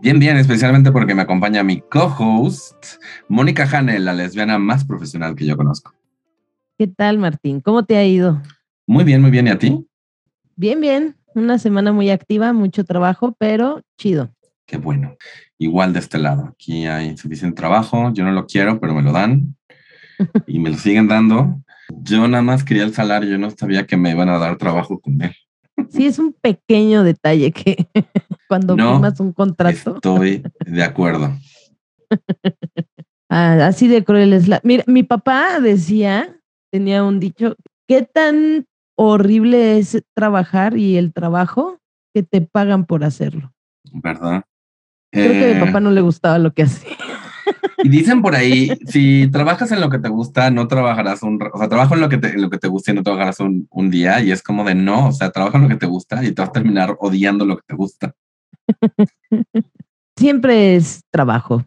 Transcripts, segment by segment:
Bien, bien, especialmente porque me acompaña mi co-host, Mónica Hane, la lesbiana más profesional que yo conozco. ¿Qué tal, Martín? ¿Cómo te ha ido? Muy bien, muy bien. ¿Y a ti? Bien, bien. Una semana muy activa, mucho trabajo, pero chido. Qué bueno. Igual de este lado. Aquí hay suficiente trabajo. Yo no lo quiero, pero me lo dan. y me lo siguen dando. Yo nada más quería el salario. Yo no sabía que me iban a dar trabajo con él. Sí, es un pequeño detalle que cuando firmas un contrato. Estoy de acuerdo. Ah, así de cruel es la. Mira, mi papá decía, tenía un dicho, ¿qué tan horrible es trabajar y el trabajo que te pagan por hacerlo? ¿Verdad? Creo que a mi papá eh, no le gustaba lo que hacía. Y dicen por ahí, si trabajas en lo que te gusta, no trabajarás un, o sea, trabajo en lo que te, en lo que te gusta y no trabajarás un, un día, y es como de no, o sea, trabaja en lo que te gusta y te vas a terminar odiando lo que te gusta. Siempre es trabajo.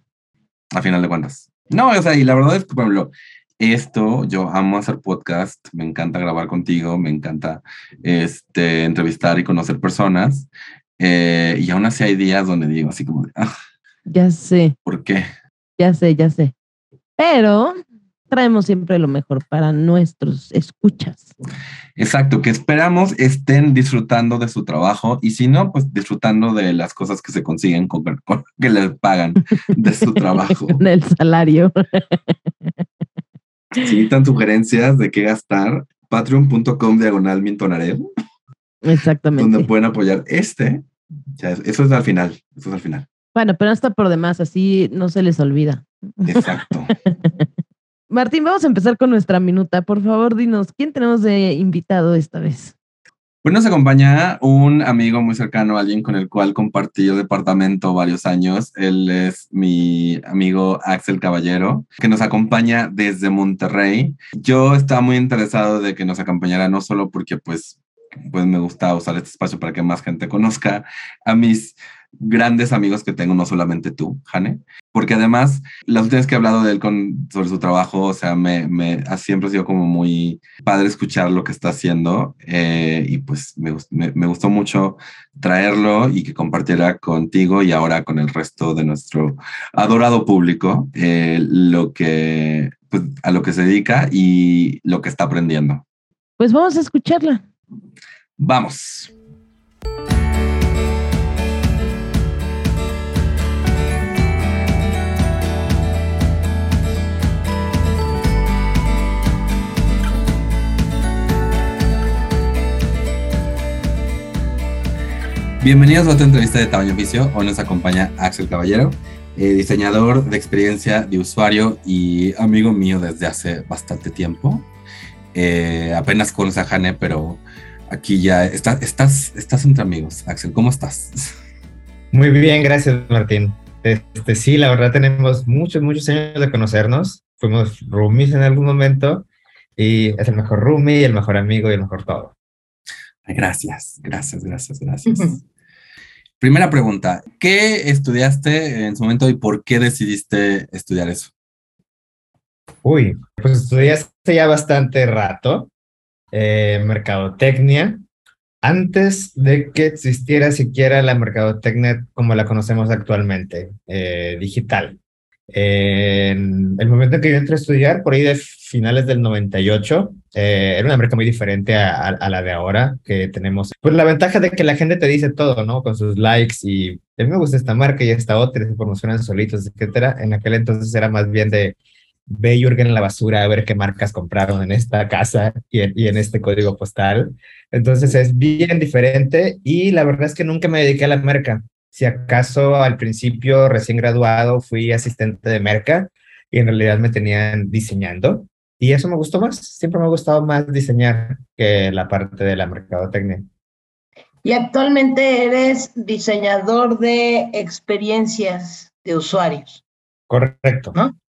A final de cuentas. No, o sea, y la verdad es que, por ejemplo, esto, yo amo hacer podcast, me encanta grabar contigo, me encanta este, entrevistar y conocer personas. Eh, y aún así hay días donde digo así como, ah, ya sé. ¿Por qué? Ya sé, ya sé. Pero traemos siempre lo mejor para nuestros escuchas. Exacto, que esperamos estén disfrutando de su trabajo y si no, pues disfrutando de las cosas que se consiguen con, que les pagan de su trabajo. Con el salario. si necesitan sugerencias de qué gastar, patreon.com diagonal mintonaré. Exactamente. Donde pueden apoyar este. eso es al final, eso es al final. Bueno, pero no está por demás, así no se les olvida. Exacto. Martín, vamos a empezar con nuestra minuta. Por favor, dinos, ¿quién tenemos de invitado esta vez? Pues nos acompaña un amigo muy cercano, alguien con el cual compartí el departamento varios años. Él es mi amigo Axel Caballero, que nos acompaña desde Monterrey. Yo estaba muy interesado de que nos acompañara, no solo porque pues, pues me gusta usar este espacio para que más gente conozca a mis grandes amigos que tengo, no solamente tú, Jane, porque además las últimas que he hablado de él con, sobre su trabajo, o sea, me, me ha siempre sido como muy padre escuchar lo que está haciendo eh, y pues me, me, gustó mucho traerlo y que compartiera contigo y ahora con el resto de nuestro adorado público eh, lo que, pues, a lo que se dedica y lo que está aprendiendo. Pues vamos a escucharla. Vamos. Bienvenidos a otra entrevista de Tamaño Oficio. Hoy nos acompaña Axel Caballero, eh, diseñador de experiencia de usuario y amigo mío desde hace bastante tiempo. Eh, apenas conoce a Jane, pero aquí ya estás, estás entre amigos. Axel, ¿cómo estás? Muy bien, gracias Martín. Este, sí, la verdad tenemos muchos, muchos años de conocernos. Fuimos roomies en algún momento y es el mejor roomie, el mejor amigo y el mejor todo. Gracias, gracias, gracias, gracias. Primera pregunta, ¿qué estudiaste en su momento y por qué decidiste estudiar eso? Uy, pues estudié hace ya bastante rato, eh, mercadotecnia, antes de que existiera siquiera la mercadotecnia como la conocemos actualmente, eh, digital. En el momento en que yo entré a estudiar, por ahí de finales del 98, eh, era una marca muy diferente a, la de ahora que tenemos. Pues la ventaja de que la gente te dice todo, ¿no? Con sus likes y a mí me gusta esta marca y esta otra, se promocionan solitos, etcétera. En aquel entonces era más bien de ve y en la basura a ver qué marcas compraron en esta casa y en, y en este código postal. Entonces es bien diferente y la verdad es que nunca me dediqué a la marca. Si acaso al principio, recién graduado, fui asistente de merca y en realidad me tenían diseñando y eso me gustó más. Siempre me ha gustado más diseñar que la parte de la mercadotecnia. Y actualmente eres diseñador de experiencias de usuarios. Correcto. ¿No?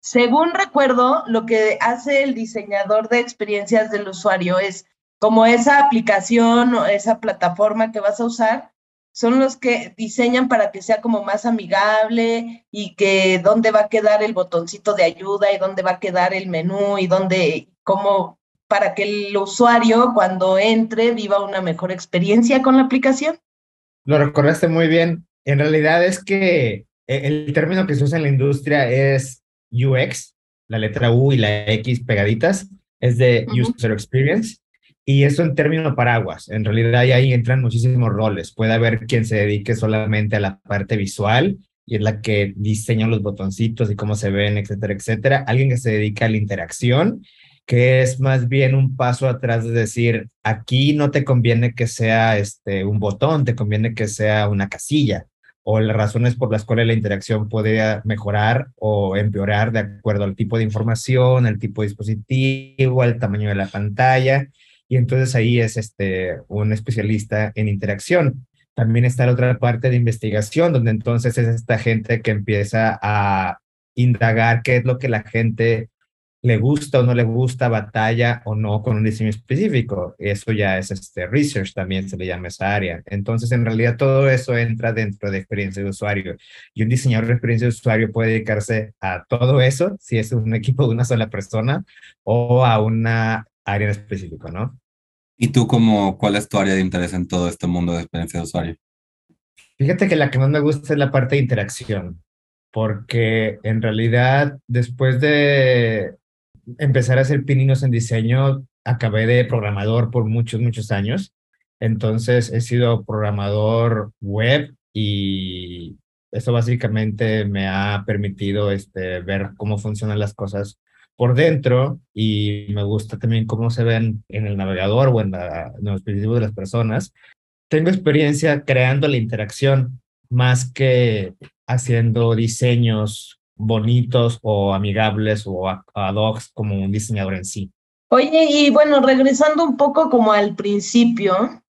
Según recuerdo, lo que hace el diseñador de experiencias del usuario es como esa aplicación o esa plataforma que vas a usar, son los que diseñan para que sea como más amigable y que dónde va a quedar el botoncito de ayuda y dónde va a quedar el menú y dónde, como para que el usuario cuando entre viva una mejor experiencia con la aplicación. Lo recordaste muy bien. En realidad es que e, el término que se usa en la industria es UX, la letra U y la X pegaditas, es de User Experience. Y eso en términos paraguas. En realidad ahí entran muchísimos roles. Puede haber quien se dedique solamente a la parte visual y es la que diseña los botoncitos y cómo se ven, etcétera, etcétera. Alguien que se dedica a la interacción, que es más bien un paso atrás de decir, aquí no te conviene que sea este, un botón, te conviene que sea una casilla o las razones por las cuales la interacción puede mejorar o empeorar de acuerdo al tipo de información, al tipo de dispositivo, al tamaño de la pantalla. Y entonces ahí es este, un especialista en interacción. También está la otra parte de investigación, donde entonces es esta gente que empieza a indagar qué es lo que la gente le gusta o no le gusta, batalla o no con un diseño específico. Eso ya es este research, también se le llama esa área. Entonces, en realidad, todo eso entra dentro de experiencia de usuario. Y un diseñador de experiencia de usuario puede dedicarse a todo eso, si es un equipo de una sola persona, o a una área en específico, ¿no? ¿Y tú, como, cuál es tu área de interés en todo este mundo de experiencia de usuario? Fíjate que la que más me gusta es la parte de interacción, porque en realidad, después de empezar a hacer pininos en diseño, acabé de programador por muchos, muchos años. Entonces he sido programador web y eso básicamente me ha permitido este, ver cómo funcionan las cosas por dentro y me gusta también cómo se ven en el navegador o en, la, en los dispositivos de las personas. Tengo experiencia creando la interacción más que haciendo diseños bonitos o amigables o ad hoc como un diseñador en sí. Oye, y bueno, regresando un poco como al principio,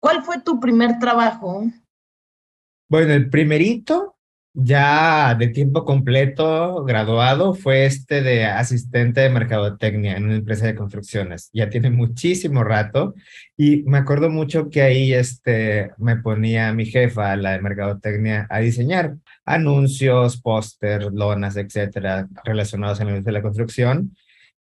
¿cuál fue tu primer trabajo? Bueno, el primerito, ya de tiempo completo, graduado, fue este de asistente de mercadotecnia en una empresa de construcciones. Ya tiene muchísimo rato y me acuerdo mucho que ahí este, me ponía mi jefa, la de mercadotecnia, a diseñar anuncios, póster, lonas, etcétera, relacionados en el de la construcción.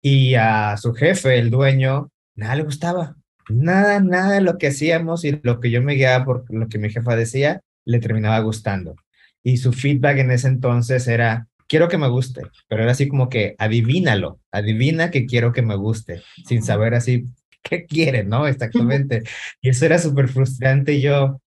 Y a su jefe, el dueño, nada le gustaba. Nada, nada de lo que hacíamos y lo que yo me guiaba por lo que mi jefa decía, le terminaba gustando. Y su feedback en ese entonces era, quiero que me guste, pero era así como que adivínalo, adivina que quiero que me guste, sin saber así qué quiere, ¿no? Exactamente. Y eso era súper frustrante. Yo,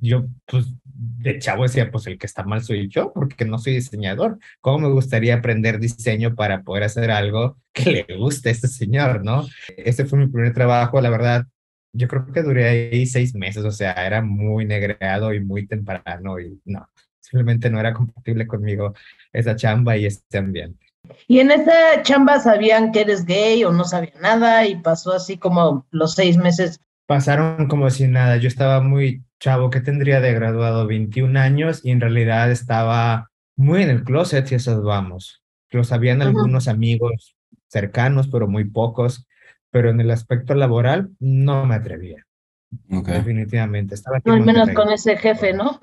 yo, pues, de chavo decía, pues el que está mal soy yo, porque no soy diseñador. ¿Cómo me gustaría aprender diseño para poder hacer algo que le guste a este señor, no? Ese fue mi primer trabajo, la verdad. Yo creo que duré ahí seis meses, o sea, era muy negreado y muy temprano y no, simplemente no era compatible conmigo esa chamba y este ambiente. ¿Y en esa chamba sabían que eres gay o no sabían nada y pasó así como los seis meses? Pasaron como si nada. Yo estaba muy chavo que tendría de graduado 21 años y en realidad estaba muy en el closet si esas vamos. Lo sabían algunos amigos cercanos, pero muy pocos. Pero en el aspecto laboral no me atrevía. Definitivamente. Estaba no, al menos con ese jefe, ¿no?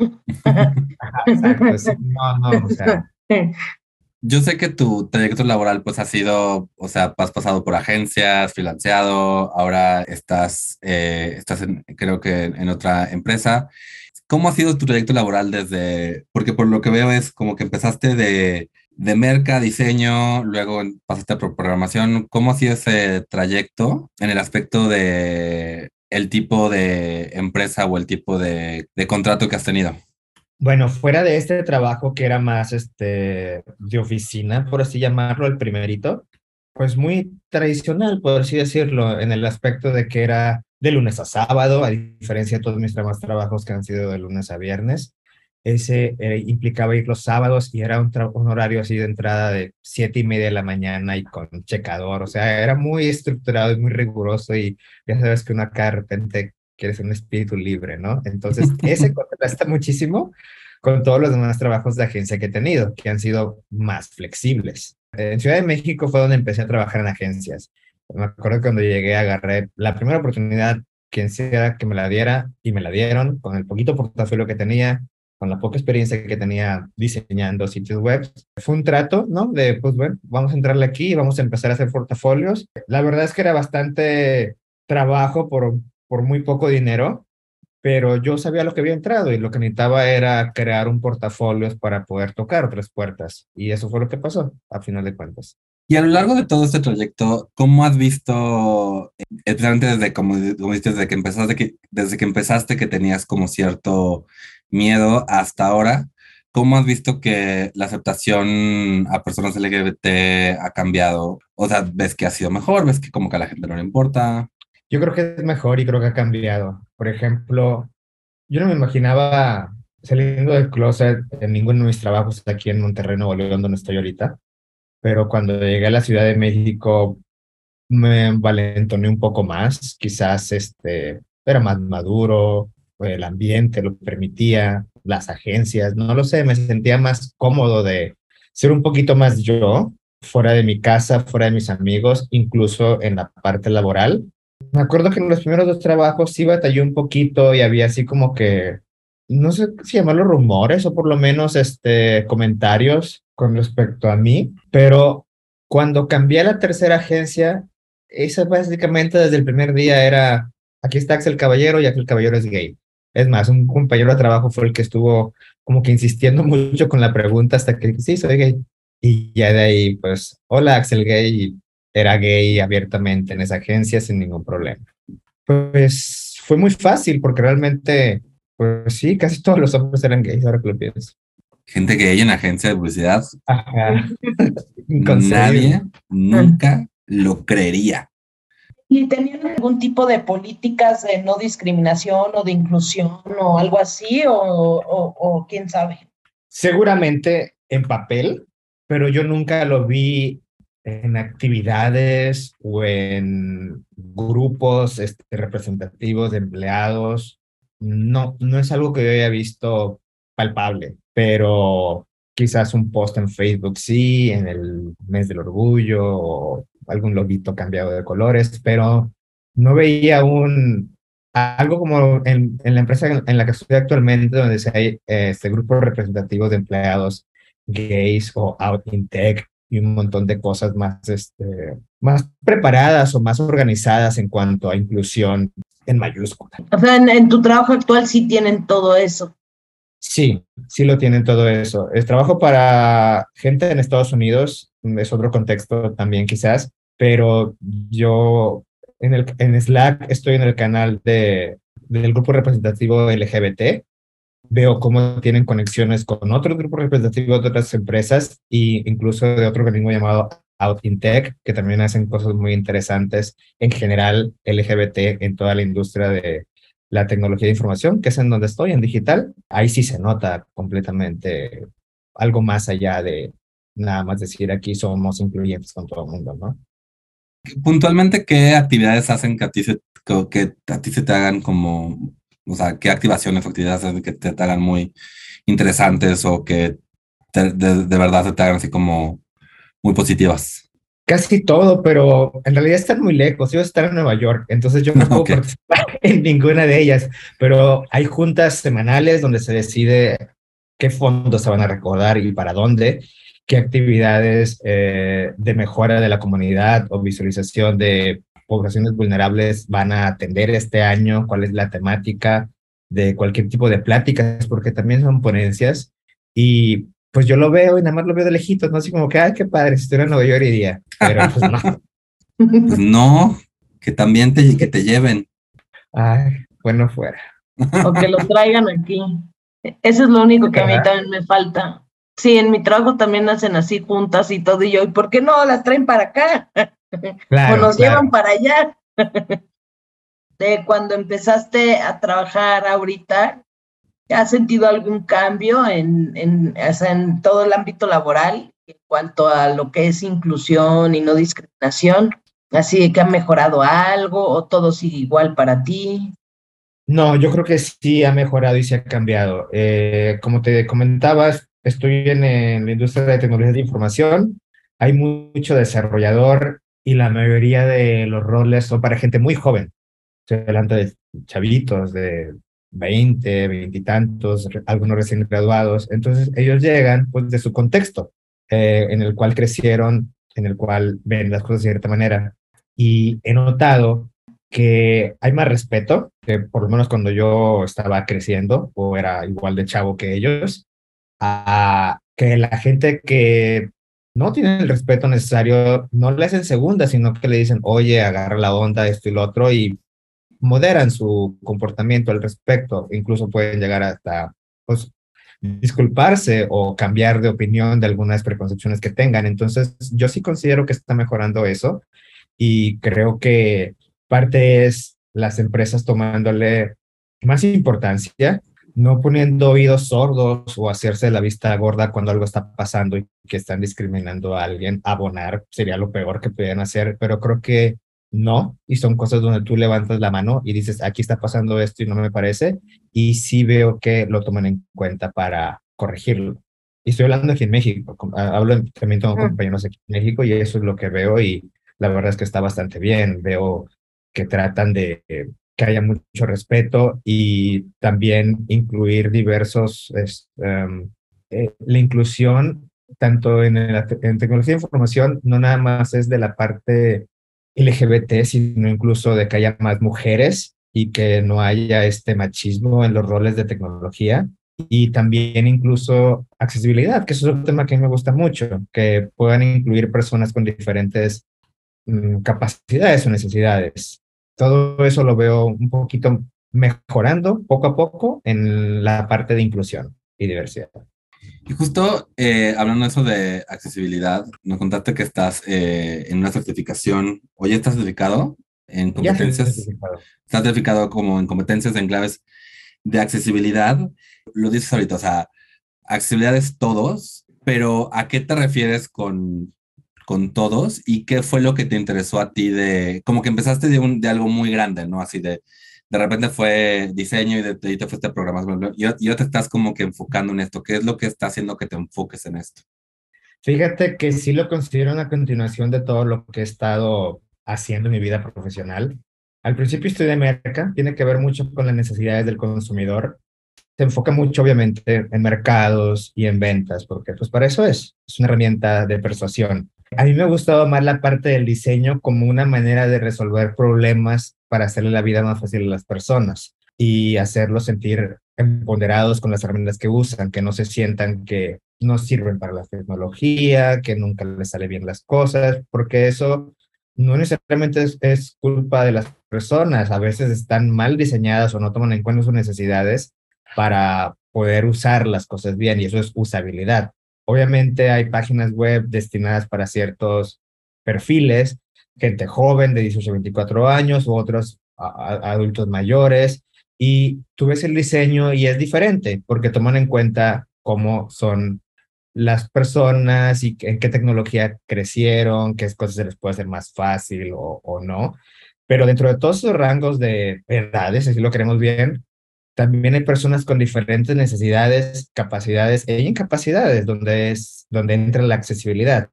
exacto. No, no, o sea. Yo sé que tu trayecto laboral pues ha sido, o sea, has pasado por agencias, financiado, ahora estás, eh, estás creo que en otra empresa. ¿Cómo ha sido tu trayecto laboral desde, porque por lo que veo es como que empezaste de, de merca, diseño, luego pasaste a programación. ¿Cómo ha sido ese trayecto en el aspecto de el tipo de empresa o el tipo de, contrato que has tenido? Bueno, fuera de este trabajo que era más este, de oficina, por así llamarlo, el primerito, pues muy tradicional, por así decirlo, en el aspecto de que era de lunes a sábado, a diferencia de todos mis demás trabajos que han sido de lunes a viernes. Ese eh, implicaba ir los sábados y era un, un, horario así de entrada de siete y media de la mañana y con checador, o sea, era muy estructurado y muy riguroso y ya sabes que uno acá de repente quieres un espíritu libre, ¿no? Entonces, ese contrasta muchísimo con todos los demás trabajos de agencia que he tenido, que han sido más flexibles. En Ciudad de México fue donde empecé a trabajar en agencias. Me acuerdo cuando llegué agarré la primera oportunidad, quien sea que me la diera, y me la dieron con el poquito portafolio que tenía, con la poca experiencia que tenía diseñando sitios web. Fue un trato, ¿no? De, pues bueno, vamos a entrarle aquí, vamos a empezar a hacer portafolios. La verdad es que era bastante trabajo por, por muy poco dinero, pero yo sabía lo que había entrado y lo que necesitaba era crear un portafolio para poder tocar otras puertas. Y eso fue lo que pasó, a final de cuentas. Y a lo largo de todo este trayecto, ¿cómo has visto, especialmente desde, como, como desde que empezaste, que, desde que empezaste que tenías como cierto miedo hasta ahora, cómo has visto que la aceptación a personas LGBT ha cambiado? O sea, ¿ves que ha sido mejor? ¿Ves que como que a la gente no le importa? Yo creo que es mejor y creo que ha cambiado. Por ejemplo, yo no me imaginaba saliendo del closet en ninguno de mis trabajos aquí en Monterrey, Nuevo León, donde estoy ahorita. Pero cuando llegué a la Ciudad de México, me valentoné un poco más. Quizás este, era más maduro, el ambiente lo permitía, las agencias, no lo sé, me sentía más cómodo de ser un poquito más yo, fuera de mi casa, fuera de mis amigos, incluso en la parte laboral me acuerdo que en los primeros dos trabajos sí batallé un poquito y había así como que, no sé si llamarlo rumores o por lo menos este, comentarios con respecto a mí, pero cuando cambié a la tercera agencia, esa básicamente desde el primer día era, aquí está Axel Caballero y Axel Caballero es gay. Es más, un compañero de trabajo fue el que estuvo como que insistiendo mucho con la pregunta hasta que sí, soy gay. Y ya de ahí, pues, hola Axel Gay, era gay abiertamente en esa agencia sin ningún problema. Pues fue muy fácil porque realmente, pues sí, casi todos los hombres eran gays, ahora que lo pienso. Gente gay en agencia de publicidad. Ajá. Nadie nunca lo creería. ¿Y tenían algún tipo de políticas de no discriminación o de inclusión o algo así? o, o quién sabe? Seguramente en papel, pero yo nunca lo vi en actividades o en grupos este, representativos de empleados. No, no es algo que yo haya visto palpable, pero quizás un post en Facebook sí, en el mes del orgullo o algún loguito cambiado de colores, pero no veía un algo como en, en la empresa en la que estoy actualmente, donde hay este, grupos representativos de empleados gays o out in tech y un montón de cosas más, este, más preparadas o más organizadas en cuanto a inclusión en mayúscula. O sea, en, tu trabajo actual sí tienen todo eso. Sí, sí lo tienen todo eso. El trabajo para gente en Estados Unidos es otro contexto también quizás, pero yo en, el, en Slack estoy en el canal de, del grupo representativo LGBT veo cómo tienen conexiones con otros grupos representativos de otras empresas e incluso de otro organismo llamado Out in Tech, que también hacen cosas muy interesantes en general LGBT en toda la industria de la tecnología de información, que es en donde estoy, en digital. Ahí sí se nota completamente algo más allá de nada más decir aquí somos incluyentes con todo el mundo, ¿no? Puntualmente, ¿qué actividades hacen que a ti se, que a ti se te hagan como o sea, qué activaciones o actividades que te, hagan muy interesantes o que de, de, verdad se te hagan así como muy positivas. Casi todo, pero en realidad están muy lejos. Yo estar en Nueva York, entonces yo no puedo participar en ninguna de ellas, pero hay juntas semanales donde se decide qué fondos se van a recordar y para dónde, qué actividades eh, de mejora de la comunidad o visualización de poblaciones vulnerables van a atender este año, cuál es la temática de cualquier tipo de pláticas, porque también son ponencias. Y pues yo lo veo y nada más lo veo de lejitos, ¿no? Así como que, ay, qué padre, si estuviera en Nueva York iría. Pero pues no. Pues no, que también te, que te lleven. Ay, bueno fuera. O que lo traigan aquí. Eso es lo único que a mí también me falta. Sí, en mi trabajo también hacen así juntas y todo, y yo, ¿y por qué no las traen para acá? o nos llevan para allá. de cuando empezaste a trabajar ahorita, ¿has sentido algún cambio en, en, en todo el ámbito laboral en cuanto a lo que es inclusión y no discriminación? Así que ha mejorado algo o todo sigue igual para ti. No, yo creo que sí ha mejorado y se ha cambiado. Eh, como te comentabas, estoy en, la industria de tecnologías de información. Hay mucho desarrollador y la mayoría de los roles son para gente muy joven. Estoy hablando de chavitos de 20, 20 y tantos, algunos recién graduados. Entonces ellos llegan pues de su contexto eh, en el cual crecieron, en el cual ven las cosas de cierta manera. Y he notado que hay más respeto, que por lo menos cuando yo estaba creciendo o era igual de chavo que ellos, a que la gente que no tiene el respeto necesario, no le hacen segunda, sino que le dicen, oye, agarra la onda, esto y lo otro, y moderan su comportamiento al respecto, incluso pueden llegar hasta pues, disculparse o cambiar de opinión de algunas preconcepciones que tengan. Entonces, yo sí considero que está mejorando eso y creo que parte es las empresas tomándole más importancia, no poniendo oídos sordos o hacerse la vista gorda cuando algo está pasando y que están discriminando a alguien. Abonar sería lo peor que pueden hacer, pero creo que no, y son cosas donde tú levantas la mano y dices, aquí está pasando esto y no me parece, y sí veo que lo toman en cuenta para corregirlo. Y estoy hablando aquí en México, hablo también tengo compañeros aquí en México y eso es lo que veo y la verdad es que está bastante bien. Veo que tratan de que haya mucho respeto y también incluir diversos, em, eh, la inclusión tanto en, en tecnología de información, no nada más es de la parte LGBT, sino incluso de que haya más mujeres y que no haya este machismo en los roles de tecnología y también incluso accesibilidad, que es un tema que me gusta mucho, que puedan incluir personas con diferentes mm, capacidades o necesidades. Todo eso lo veo un poquito mejorando poco a poco en la parte de inclusión y diversidad. Y justo eh, hablando de eso de accesibilidad, nos contaste que estás eh, en una certificación, ¿o ya estás certificado en competencias? Certificado. Estás certificado como en competencias en claves de accesibilidad. Lo dices ahorita, o sea, accesibilidad es todos, pero ¿a qué te refieres con, con todos? ¿Y qué fue lo que te interesó a ti de, como que empezaste de, un, de algo muy grande, ¿no? Así de, de repente fue diseño y de, te fuiste a programación. Y, y te estás como que enfocando en esto. ¿Qué es lo que está haciendo que te enfoques en esto? Fíjate que sí lo considero una continuación de todo lo que he estado haciendo en mi vida profesional. Al principio de merca, tiene que ver mucho con las necesidades del consumidor. Se enfoca mucho, obviamente, en mercados y en ventas, porque pues para eso es, es una herramienta de persuasión. A mí me ha gustado más la parte del diseño como una manera de resolver problemas para hacerle la vida más fácil a las personas y hacerlos sentir empoderados con las herramientas que usan, que no se sientan que no sirven para la tecnología, que nunca les sale bien las cosas, porque eso no necesariamente es, culpa de las personas, a veces están mal diseñadas o no toman en cuenta sus necesidades para poder usar las cosas bien y eso es usabilidad. Obviamente hay páginas web destinadas para ciertos perfiles gente joven de 18 a 24 años u otros adultos mayores. Y tú ves el diseño y es diferente porque toman en cuenta cómo son las personas y en qué tecnología crecieron, qué cosas se les puede hacer más fácil o, o no. Pero dentro de todos esos rangos de edades, si lo queremos bien, también hay personas con diferentes necesidades, capacidades e incapacidades, donde, es, donde entra la accesibilidad.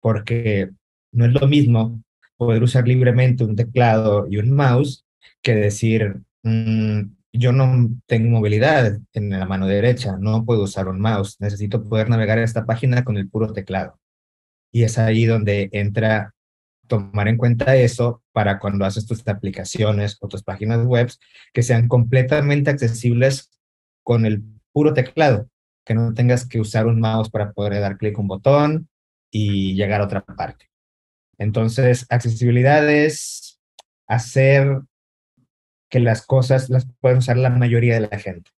Porque no es lo mismo poder usar libremente un teclado y un mouse que decir, mm, yo no tengo movilidad en la mano derecha, no puedo usar un mouse, necesito poder navegar esta página con el puro teclado. Y es ahí donde entra tomar en cuenta eso para cuando haces tus aplicaciones o tus páginas web que sean completamente accesibles con el puro teclado, que no tengas que usar un mouse para poder dar clic a un botón y llegar a otra parte. Entonces, accesibilidad es hacer que las cosas las pueda usar la mayoría de la gente.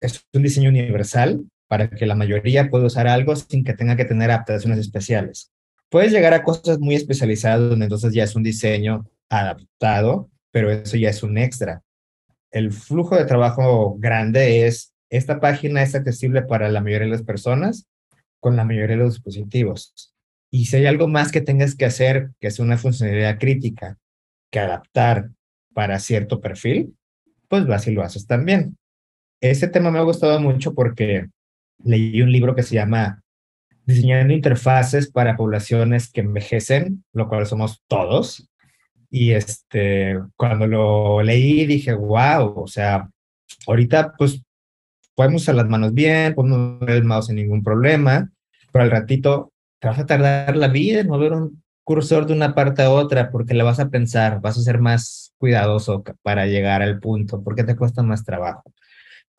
Es un diseño universal para que la mayoría pueda usar algo sin que tenga que tener adaptaciones especiales. Puedes llegar a cosas muy especializadas donde entonces ya es un diseño adaptado, pero eso ya es un extra. El flujo de trabajo grande es, esta página es accesible para la mayoría de las personas con la mayoría de los dispositivos. Y si hay algo más que tengas que hacer, que es una funcionalidad crítica, que adaptar para cierto perfil, pues vas y lo haces también. Ese tema me ha gustado mucho porque leí un libro que se llama Diseñando interfaces para poblaciones que envejecen, lo cual somos todos. Y este, cuando lo leí dije, wow, o sea, ahorita pues podemos usar las manos bien, podemos mover el mouse sin ningún problema, pero al ratito te vas a tardar la vida en mover un cursor de una parte a otra porque le vas a pensar, vas a ser más cuidadoso para llegar al punto, porque te cuesta más trabajo.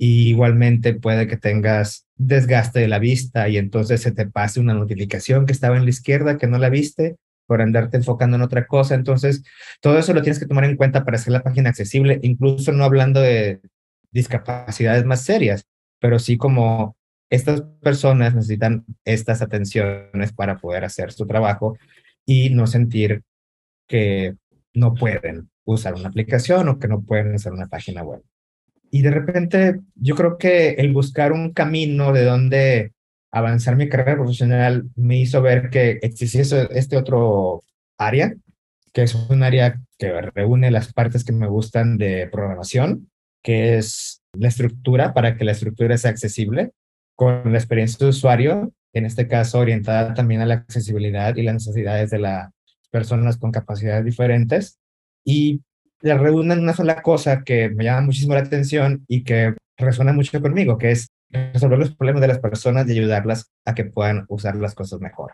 Y igualmente puede que tengas desgaste de la vista y entonces se te pase una notificación que estaba en la izquierda que no la viste por andarte enfocando en otra cosa. Entonces, todo eso lo tienes que tomar en cuenta para hacer la página accesible, incluso no hablando de discapacidades más serias, pero sí como estas personas necesitan estas atenciones para poder hacer su trabajo y no sentir que no pueden usar una aplicación o que no pueden hacer una página web. Y de repente yo creo que el buscar un camino de donde avanzar mi carrera profesional me hizo ver que existía este otro área, que es un área que reúne las partes que me gustan de programación, que es la estructura para que la estructura sea accesible, con la experiencia de usuario, en este caso orientada también a la accesibilidad y las necesidades de las personas con capacidades diferentes. Y la reúnen en una sola cosa que me llama muchísimo la atención y que resuena mucho conmigo, que es resolver los problemas de las personas y ayudarlas a que puedan usar las cosas mejor.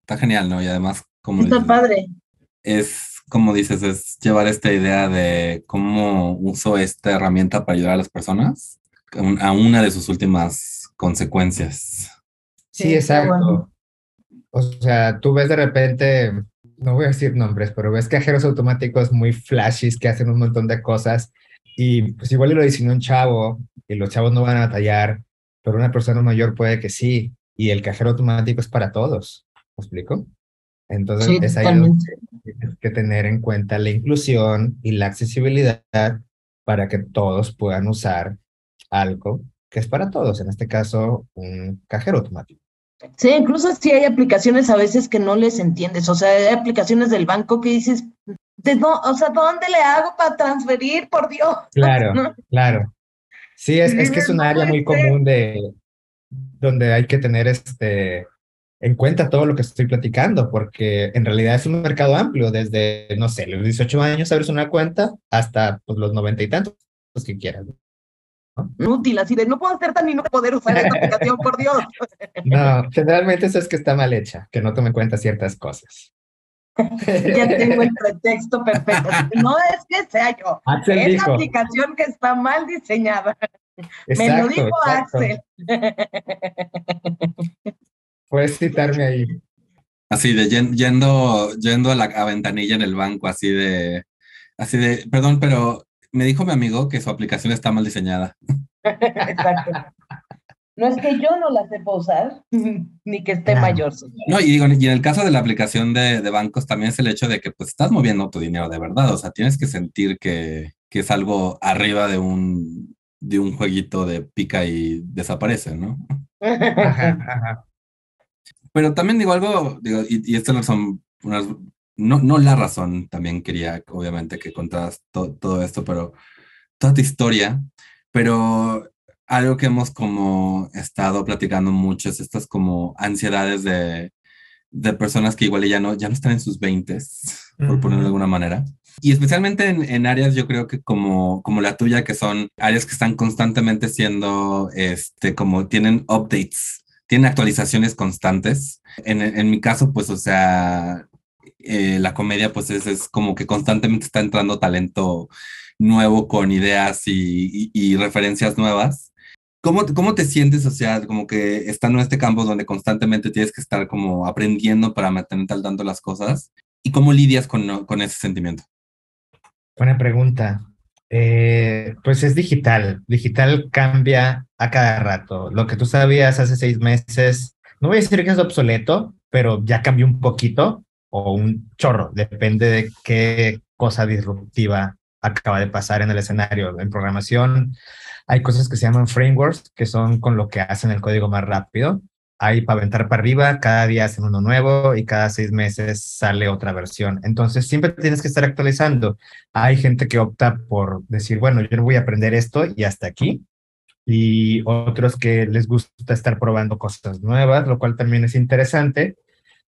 Está genial, ¿no? Y además, como... Está padre. Es, como dices, es llevar esta idea de cómo uso esta herramienta para ayudar a las personas a una de sus últimas consecuencias. Sí, exacto. O sea, tú ves de repente no voy a decir nombres, pero ves cajeros automáticos muy flashes que hacen un montón de cosas y pues igual lo diseñó un chavo y los chavos no van a tallar, pero una persona mayor puede que sí y el cajero automático es para todos. ¿Me explico? Entonces es ahí donde tienes que tener en cuenta la inclusión y la accesibilidad para que todos puedan usar algo que es para todos, en este caso un cajero automático. Sí, incluso si hay aplicaciones a veces que no les entiendes, o sea, hay aplicaciones del banco que dices, ¿de o sea, ¿dónde le hago para transferir, por Dios? Claro, claro. Sí, es, es que es un área muy común de donde hay que tener este en cuenta todo lo que estoy platicando, porque en realidad es un mercado amplio, desde, no sé, los 18 años abres una cuenta hasta pues, los 90 y tantos, los que quieras útil, así de no puedo hacer tan inútil poder usar esta aplicación, por Dios. No, generalmente eso es que está mal hecha, que no tome en cuenta ciertas cosas. ya tengo el pretexto perfecto. No es que sea yo, es la aplicación que está mal diseñada. Me lo dijo Axel. Puedes citarme ahí. Así de yendo, yendo a la ventanilla en el banco, así de, así de, perdón, pero me dijo mi amigo que su aplicación está mal diseñada. Exacto. No es que yo no la sepa usar, ni que esté mayor. No, y digo, y en el caso de la aplicación de, de, bancos también es el hecho de que pues estás moviendo tu dinero de verdad, o sea, tienes que sentir que, que es algo arriba de un, de un jueguito de pica y desaparece, ¿no? Pero también digo algo, digo, y, y esto no son unas no, no la razón, también quería, obviamente, que contaras todo esto, pero toda tu historia, pero algo que hemos como estado platicando mucho es estas como ansiedades de, de personas que igual ya no, ya no están en sus veintes, por ponerlo de alguna manera. Y especialmente en, en, áreas, yo creo que como, como la tuya, que son áreas que están constantemente siendo, este, como tienen updates, tienen actualizaciones constantes. En, en mi caso, pues, o sea, eh, la comedia pues es, como que constantemente está entrando talento nuevo con ideas y, referencias nuevas. ¿Cómo, ¿Cómo te sientes, o sea, como que estando en este campo donde constantemente tienes que estar como aprendiendo para mantenerte al tanto las cosas? ¿Y cómo lidias con, con ese sentimiento? Buena pregunta. Eh, pues es digital. Digital cambia a cada rato. Lo que tú sabías hace seis meses, no voy a decir que es obsoleto, pero ya cambió un poquito o un chorro, depende de qué cosa disruptiva acaba de pasar en el escenario. En programación hay cosas que se llaman frameworks, que son con lo que hacen el código más rápido. hay para aventar para arriba, cada día hacen uno nuevo y cada seis meses sale otra versión. Entonces siempre tienes que estar actualizando. Hay gente que opta por decir, bueno, yo voy a aprender esto y hasta aquí. Y otros que les gusta estar probando cosas nuevas, lo cual también es interesante.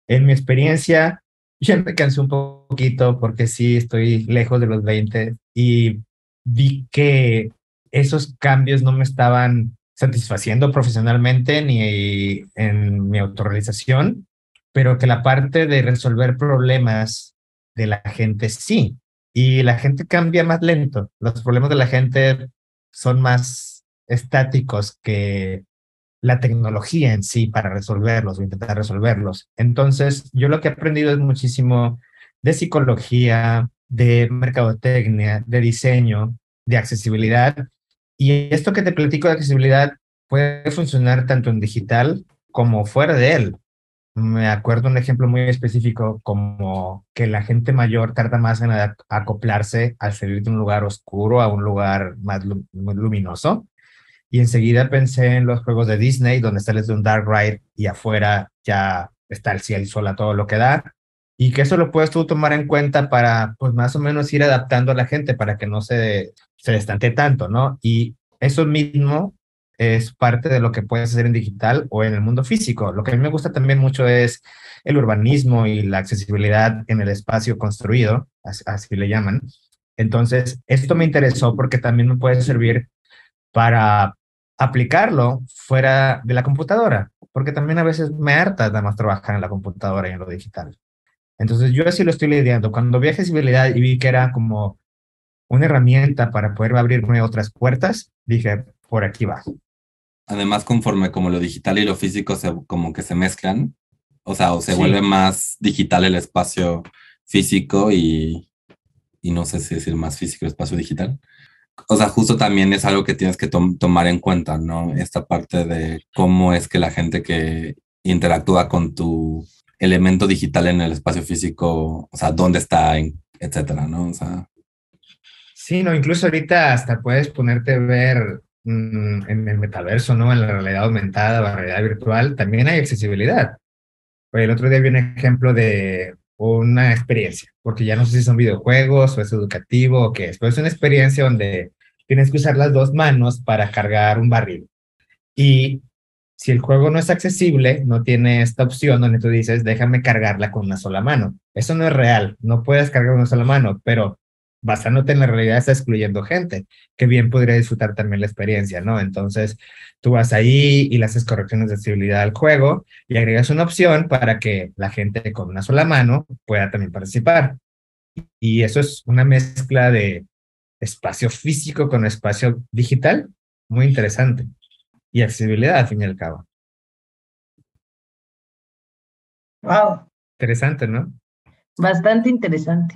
En mi experiencia, ya me cansé un poquito porque sí estoy lejos de los 20 y vi que esos cambios no me estaban satisfaciendo profesionalmente ni en mi autorrealización, pero que la parte de resolver problemas de la gente sí. Y la gente cambia más lento. Los problemas de la gente son más estáticos que la tecnología en sí para resolverlos o intentar resolverlos. Entonces, yo lo que he aprendido es muchísimo de psicología, de mercadotecnia, de diseño, de accesibilidad y esto que te platico de accesibilidad puede funcionar tanto en digital como fuera de él. Me acuerdo un ejemplo muy específico como que la gente mayor tarda más en acoplarse al salir de un lugar oscuro a un lugar más luminoso. Y enseguida pensé en los juegos de Disney, donde sales de un dark ride y afuera ya está el cielo y sol a todo lo que da. Y que eso lo puedes tú tomar en cuenta para, pues más o menos ir adaptando a la gente para que no se se destante tanto, ¿no? Y eso mismo es parte de lo que puedes hacer en digital o en el mundo físico. Lo que a mí me gusta también mucho es el urbanismo y la accesibilidad en el espacio construido, así, le llaman. Entonces, esto me interesó porque también me puede servir para aplicarlo fuera de la computadora, porque también a veces me harta nada más trabajar en la computadora y en lo digital. Entonces, yo así lo estoy lidiando. Cuando vi accesibilidad y vi que era como una herramienta para poder abrirme otras puertas, dije, por aquí va. Además, conforme como lo digital y lo físico se, como que se mezclan, o sea, o se vuelve más digital el espacio físico y, y no sé si decir más físico el espacio digital. O sea, justo también es algo que tienes que tomar en cuenta, ¿no? Esta parte de cómo es que la gente que interactúa con tu elemento digital en el espacio físico, o sea, dónde está, etcétera, ¿no? O sea, Sí, no, incluso ahorita hasta puedes ponerte a ver mm, en el metaverso, ¿no? En la realidad aumentada, la realidad virtual, también hay accesibilidad. el otro día vi un ejemplo de una experiencia, porque ya no sé si son videojuegos o es educativo o qué es, pero es una experiencia donde tienes que usar las dos manos para cargar un barril. Y si el juego no es accesible, no tiene esta opción donde tú dices, déjame cargarla con una sola mano. Eso no es real, no puedes cargar con una sola mano, pero basándote en la realidad, está excluyendo gente que bien podría disfrutar también la experiencia, ¿no? Entonces, tú vas ahí y le haces correcciones de accesibilidad al juego y agregas una opción para que la gente con una sola mano pueda también participar. Y eso es una mezcla de espacio físico con espacio digital muy interesante. Y accesibilidad, al fin y al cabo. Wow. Interesante, ¿no? Bastante interesante.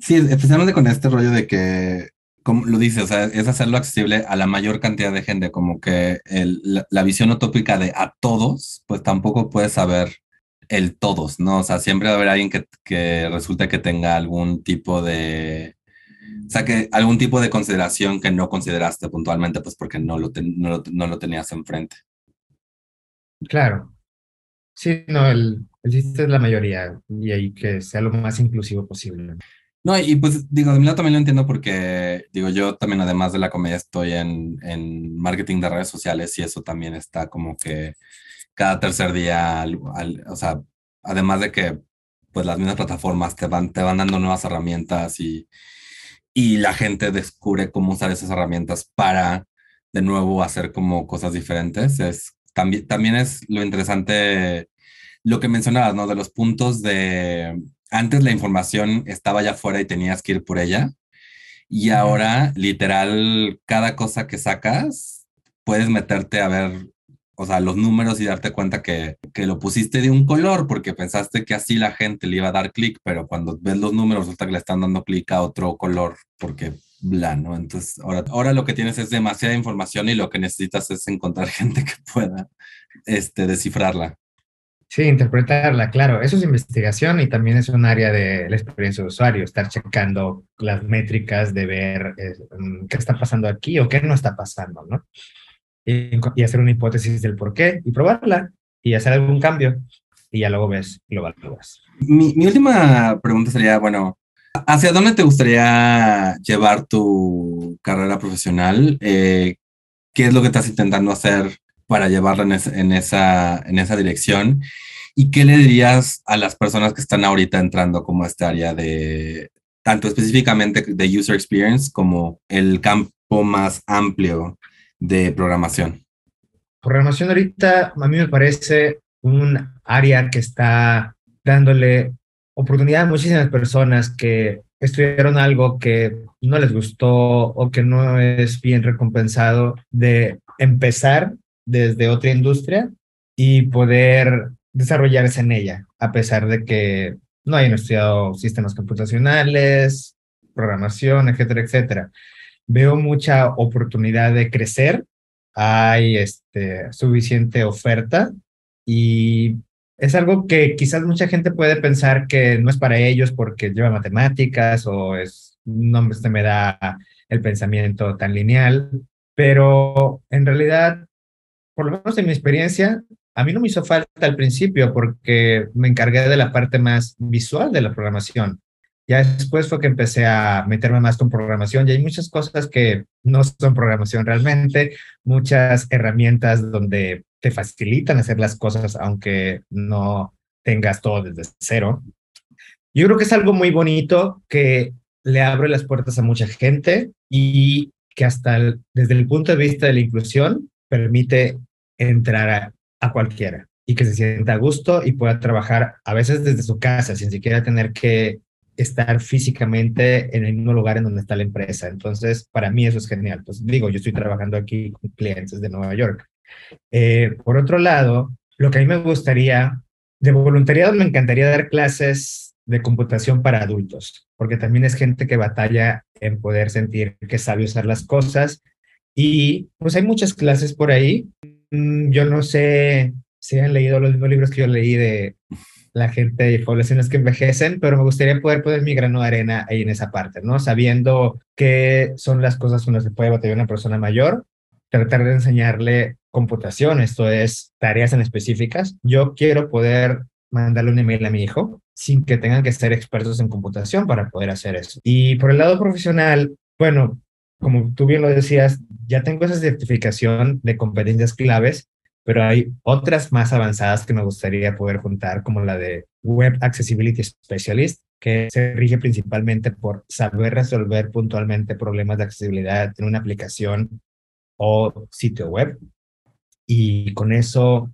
Sí, especialmente con este rollo de que, como lo dice, o sea, es hacerlo accesible a la mayor cantidad de gente, como que la, visión utópica de a todos, pues tampoco puedes saber el todos, ¿no? O sea, siempre va a haber alguien que, que resulte que tenga algún tipo de, o sea, que algún tipo de consideración que no consideraste puntualmente, pues porque no lo, tenías enfrente. Claro. Sí, no, el, el es la mayoría y ahí que sea lo más inclusivo posible. No, y pues digo, de mi lado también lo entiendo porque, digo, yo también además de la comedia estoy en, en marketing de redes sociales y eso también está como que cada tercer día, o sea, además de que pues las mismas plataformas te van, te van dando nuevas herramientas y, y la gente descubre cómo usar esas herramientas para de nuevo hacer como cosas diferentes. Es, también, también es lo interesante, lo que mencionabas, ¿no? De los puntos de antes la información estaba allá afuera y tenías que ir por ella. Y ahora, literal, cada cosa que sacas, puedes meterte a ver, o sea, los números y darte cuenta que, que lo pusiste de un color porque pensaste que así la gente le iba a dar clic, pero cuando ves los números resulta que le están dando clic a otro color porque bla, ¿no? Entonces, ahora, ahora lo que tienes es demasiada información y lo que necesitas es encontrar gente que pueda este, descifrarla. Sí, interpretarla, claro. Eso es investigación y también es un área de la experiencia de usuario, estar checando las métricas de ver eh, mm, qué está pasando aquí o qué no está pasando, ¿no? Y, hacer una hipótesis del por qué y probarla. y hacer algún cambio y ya luego ves y lo evalúas. Mi, última pregunta sería, bueno, ¿hacia dónde te gustaría llevar tu carrera profesional? Eh, ¿Qué es lo que estás intentando hacer para llevarla en, es- en esa, en esa dirección? ¿Y qué le dirías a las personas que están ahorita entrando como a esta área de, tanto específicamente de user experience como el campo más amplio de programación? Programación ahorita a mí me parece un área que está dándole oportunidad a muchísimas personas que estudiaron algo que no les gustó o que no es bien recompensado de empezar desde otra industria y poder desarrollarse en ella, a pesar de que no hayan estudiado sistemas computacionales, programación, etcétera, etcétera. Veo mucha oportunidad de crecer, hay este, suficiente oferta y es algo que quizás mucha gente puede pensar que no es para ellos porque lleva matemáticas o es, no se me da el pensamiento tan lineal, pero en realidad, por lo menos en mi experiencia, a mí no me hizo falta al principio porque me encargué de la parte más visual de la programación. Ya después fue que empecé a meterme más con programación y hay muchas cosas que no son programación realmente, muchas herramientas donde te facilitan hacer las cosas aunque no tengas todo desde cero. Yo creo que es algo muy bonito que le abre las puertas a mucha gente y que hasta desde el punto de vista de la inclusión permite entrar a, cualquiera y que se sienta a gusto y pueda trabajar a veces desde su casa sin siquiera tener que estar físicamente en el mismo lugar en donde está la empresa. Entonces, para mí eso es genial. Pues digo, yo estoy trabajando aquí con clientes de Nueva York. Eh, por otro lado, lo que a mí me gustaría, de voluntariado me encantaría dar clases de computación para adultos, porque también es gente que batalla en poder sentir que sabe usar las cosas. Y pues hay muchas clases por ahí. Mm, Yo no sé si han leído los mismos libros que yo leí de la gente y poblaciones que envejecen, pero me gustaría poder poner mi grano de arena ahí en esa parte, ¿no? Sabiendo qué son las cosas con las que puede batallar una persona mayor, tratar de enseñarle computación, esto es tareas en específicas. Yo quiero poder mandarle un email a mi hijo sin que tengan que ser expertos en computación para poder hacer eso. Y por el lado profesional, bueno, como tú bien lo decías, ya tengo esa certificación de competencias claves, pero hay otras más avanzadas que me gustaría poder juntar, como la de Web Accessibility Specialist, que se rige principalmente por saber resolver puntualmente problemas de accesibilidad en una aplicación o sitio web. Y con eso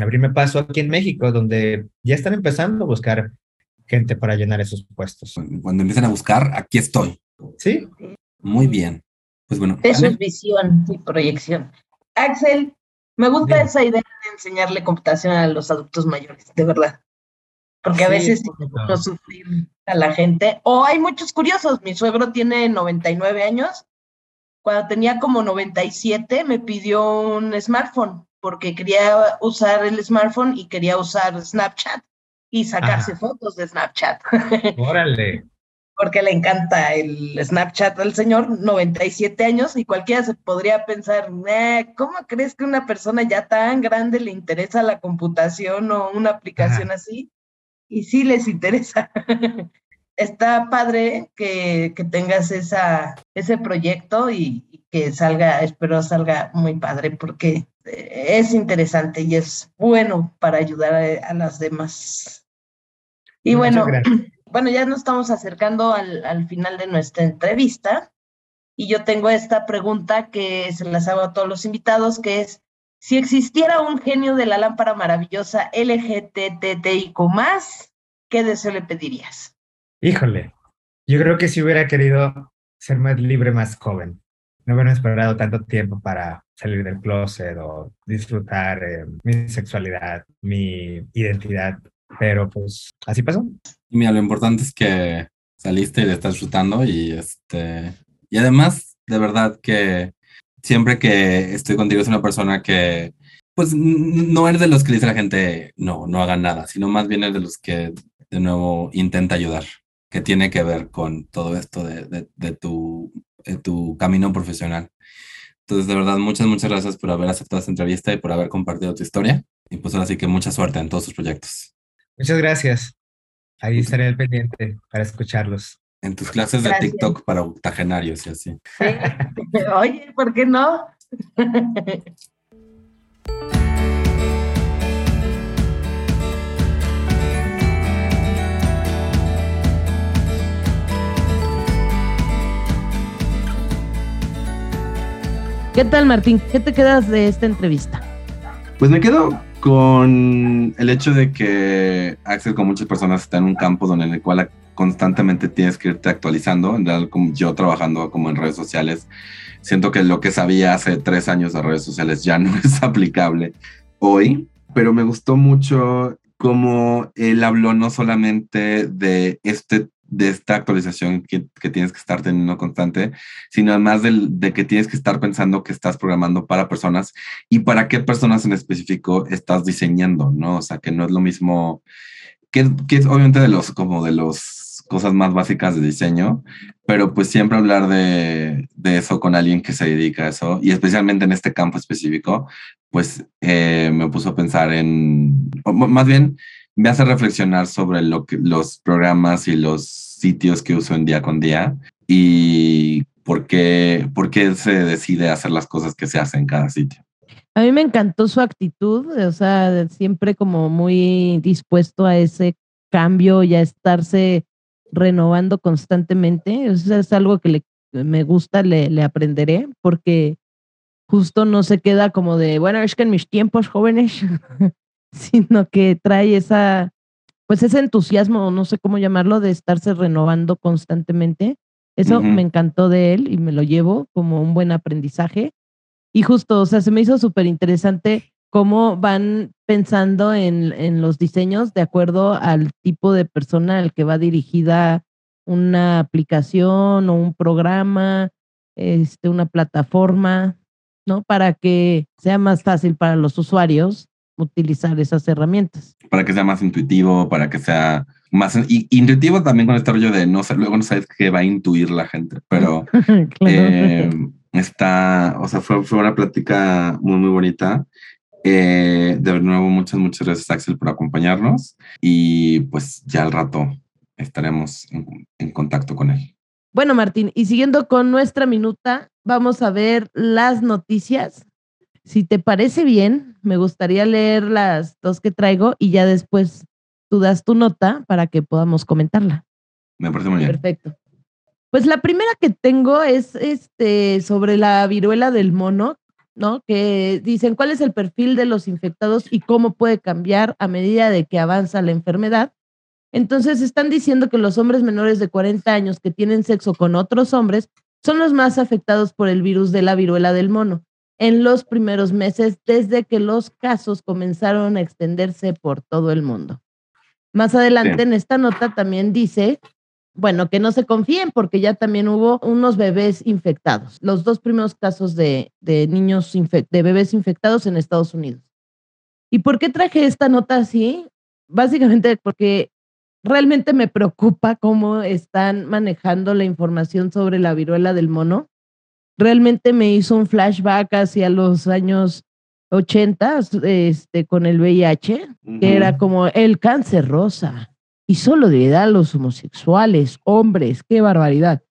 abrirme paso aquí en México, donde ya están empezando a buscar gente para llenar esos puestos. Cuando empiecen a buscar, aquí estoy. Sí, Muy bien. Pues bueno, Eso es visión y proyección. Axel, me gusta esa idea de enseñarle computación a los adultos mayores, de verdad. Porque a veces no sufrir a la gente. O hay muchos curiosos. Mi suegro tiene 99 años. Cuando tenía como 97 me pidió un smartphone porque quería usar el smartphone y quería usar Snapchat y sacarse Ajá. fotos de Snapchat. órale. Porque le encanta el Snapchat al señor, 97 años, y cualquiera se podría pensar, "Nah, ¿cómo crees que una persona ya tan grande le interesa la computación o una aplicación así? Y sí les interesa. Está padre que, que tengas esa, ese proyecto y, y que salga, espero salga muy padre porque eh, es interesante y es bueno para ayudar a, a las demás. Y Muchas bueno, gracias. Bueno, ya nos estamos acercando al, al final de nuestra entrevista y yo tengo esta pregunta que se las hago a todos los invitados, que es, si existiera un genio de la lámpara maravillosa LGTTIQ+, ¿qué deseo le pedirías? Híjole, yo creo que si hubiera querido ser más libre, más joven, no hubiera esperado tanto tiempo para salir del closet o disfrutar eh, mi sexualidad, mi identidad, pero pues así pasó. Mira, lo importante es que saliste y le estás disfrutando y este y además de verdad que siempre que estoy contigo es una persona que pues no eres de los que dice la gente no, no hagan nada, sino más bien eres de los que de nuevo intenta ayudar, que tiene que ver con todo esto de, de, tu, de tu camino profesional. Entonces, de verdad, muchas, muchas gracias por haber aceptado esta entrevista y por haber compartido tu historia. Y pues ahora sí que mucha suerte en todos sus proyectos. Muchas gracias. Ahí estaré al pendiente para escucharlos. En tus clases de Gracias. TikTok para octogenarios y así. Sí. Oye, ¿por qué no? ¿Qué tal, Martín? ¿Qué te quedas de esta entrevista? Pues me quedo con el hecho de que Axel, con muchas personas, está en un campo donde en el cual constantemente tienes que irte actualizando. En realidad, como yo trabajando como en redes sociales, siento que lo que sabía hace tres años de redes sociales ya no es aplicable hoy, pero me gustó mucho cómo él habló no solamente de este de esta actualización que, que tienes que estar teniendo constante, sino además del, de que tienes que estar pensando que estás programando para personas y para qué personas en específico estás diseñando, ¿no? O sea, que no es lo mismo, que, que es obviamente de los, como de los cosas más básicas de diseño, pero pues siempre hablar de, de eso con alguien que se dedica a eso, y especialmente en este campo específico, pues eh, me puso a pensar en, más bien, me hace reflexionar sobre los programas y los sitios que uso en día con día y por qué se decide hacer las cosas que se hacen en cada sitio. A mí me encantó su actitud, o sea, siempre como muy dispuesto a ese cambio y a estarse renovando constantemente. Eso es algo que le, me gusta, le, le aprenderé, porque justo no se queda como de, bueno, es que en mis tiempos jóvenes, sino que trae esa, pues ese entusiasmo, no sé cómo llamarlo, de estarse renovando constantemente. Eso me encantó de él y me lo llevo como un buen aprendizaje. Y justo, o sea, se me hizo súper interesante cómo van pensando en, en los diseños de acuerdo al tipo de persona al que va dirigida una aplicación o un programa, este, una plataforma, ¿no? Para que sea más fácil para los usuarios utilizar esas herramientas. Para que sea más intuitivo, para que sea más y, intuitivo también con este rollo de no sé, luego no sabes qué va a intuir la gente, pero claro. eh, está, o sea, fue, fue una plática muy, muy bonita. Eh, de nuevo, muchas, muchas gracias, Axel, por acompañarnos. Y pues ya al rato estaremos en, en contacto con él. Bueno, Martín, y siguiendo con nuestra minuta, vamos a ver las noticias. Si te parece bien, me gustaría leer las dos que traigo y ya después tú das tu nota para que podamos comentarla. Me parece muy bien. Perfecto. Pues la primera que tengo es este sobre la viruela del mono, ¿no? Que dicen cuál es el perfil de los infectados y cómo puede cambiar a medida de que avanza la enfermedad. Entonces están diciendo que los hombres menores de 40 años que tienen sexo con otros hombres son los más afectados por el virus de la viruela del mono en los primeros meses desde que los casos comenzaron a extenderse por todo el mundo. Más adelante Sí. en esta nota también dice, bueno, que no se confíen porque ya también hubo unos bebés infectados, los dos primeros casos de, de niños, de bebés infectados en Estados Unidos. ¿Y por qué traje esta nota así? Básicamente porque realmente me preocupa cómo están manejando la información sobre la viruela del mono. Realmente me hizo un flashback hacia los años 80 este, con el VIH, que era como el cáncer rosa y solo le da a los homosexuales, hombres, qué barbaridad.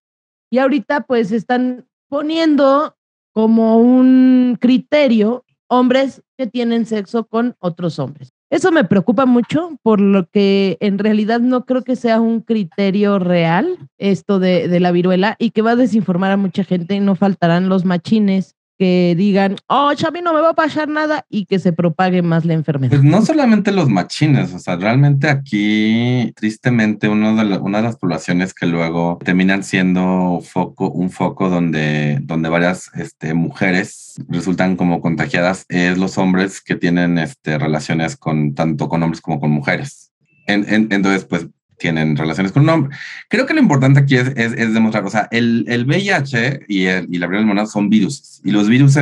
Y ahorita pues están poniendo como un criterio hombres que tienen sexo con otros hombres. Eso me preocupa mucho, por lo que en realidad no creo que sea un criterio real esto de, de la viruela y que va a desinformar a mucha gente y no faltarán los machines que digan, oh, mí no me va a pasar nada y que se propague más la enfermedad. Pues no solamente los machines, o sea, realmente aquí, tristemente, uno de una de las poblaciones que luego terminan siendo foco, un foco donde, donde varias este, mujeres resultan como contagiadas es los hombres que tienen este, relaciones con tanto con hombres como con mujeres. En- en- entonces, pues tienen relaciones con un hombre. Creo que lo importante aquí es, es, es demostrar, o sea, el, el VIH y, el, y la viruela mono son virus y los virus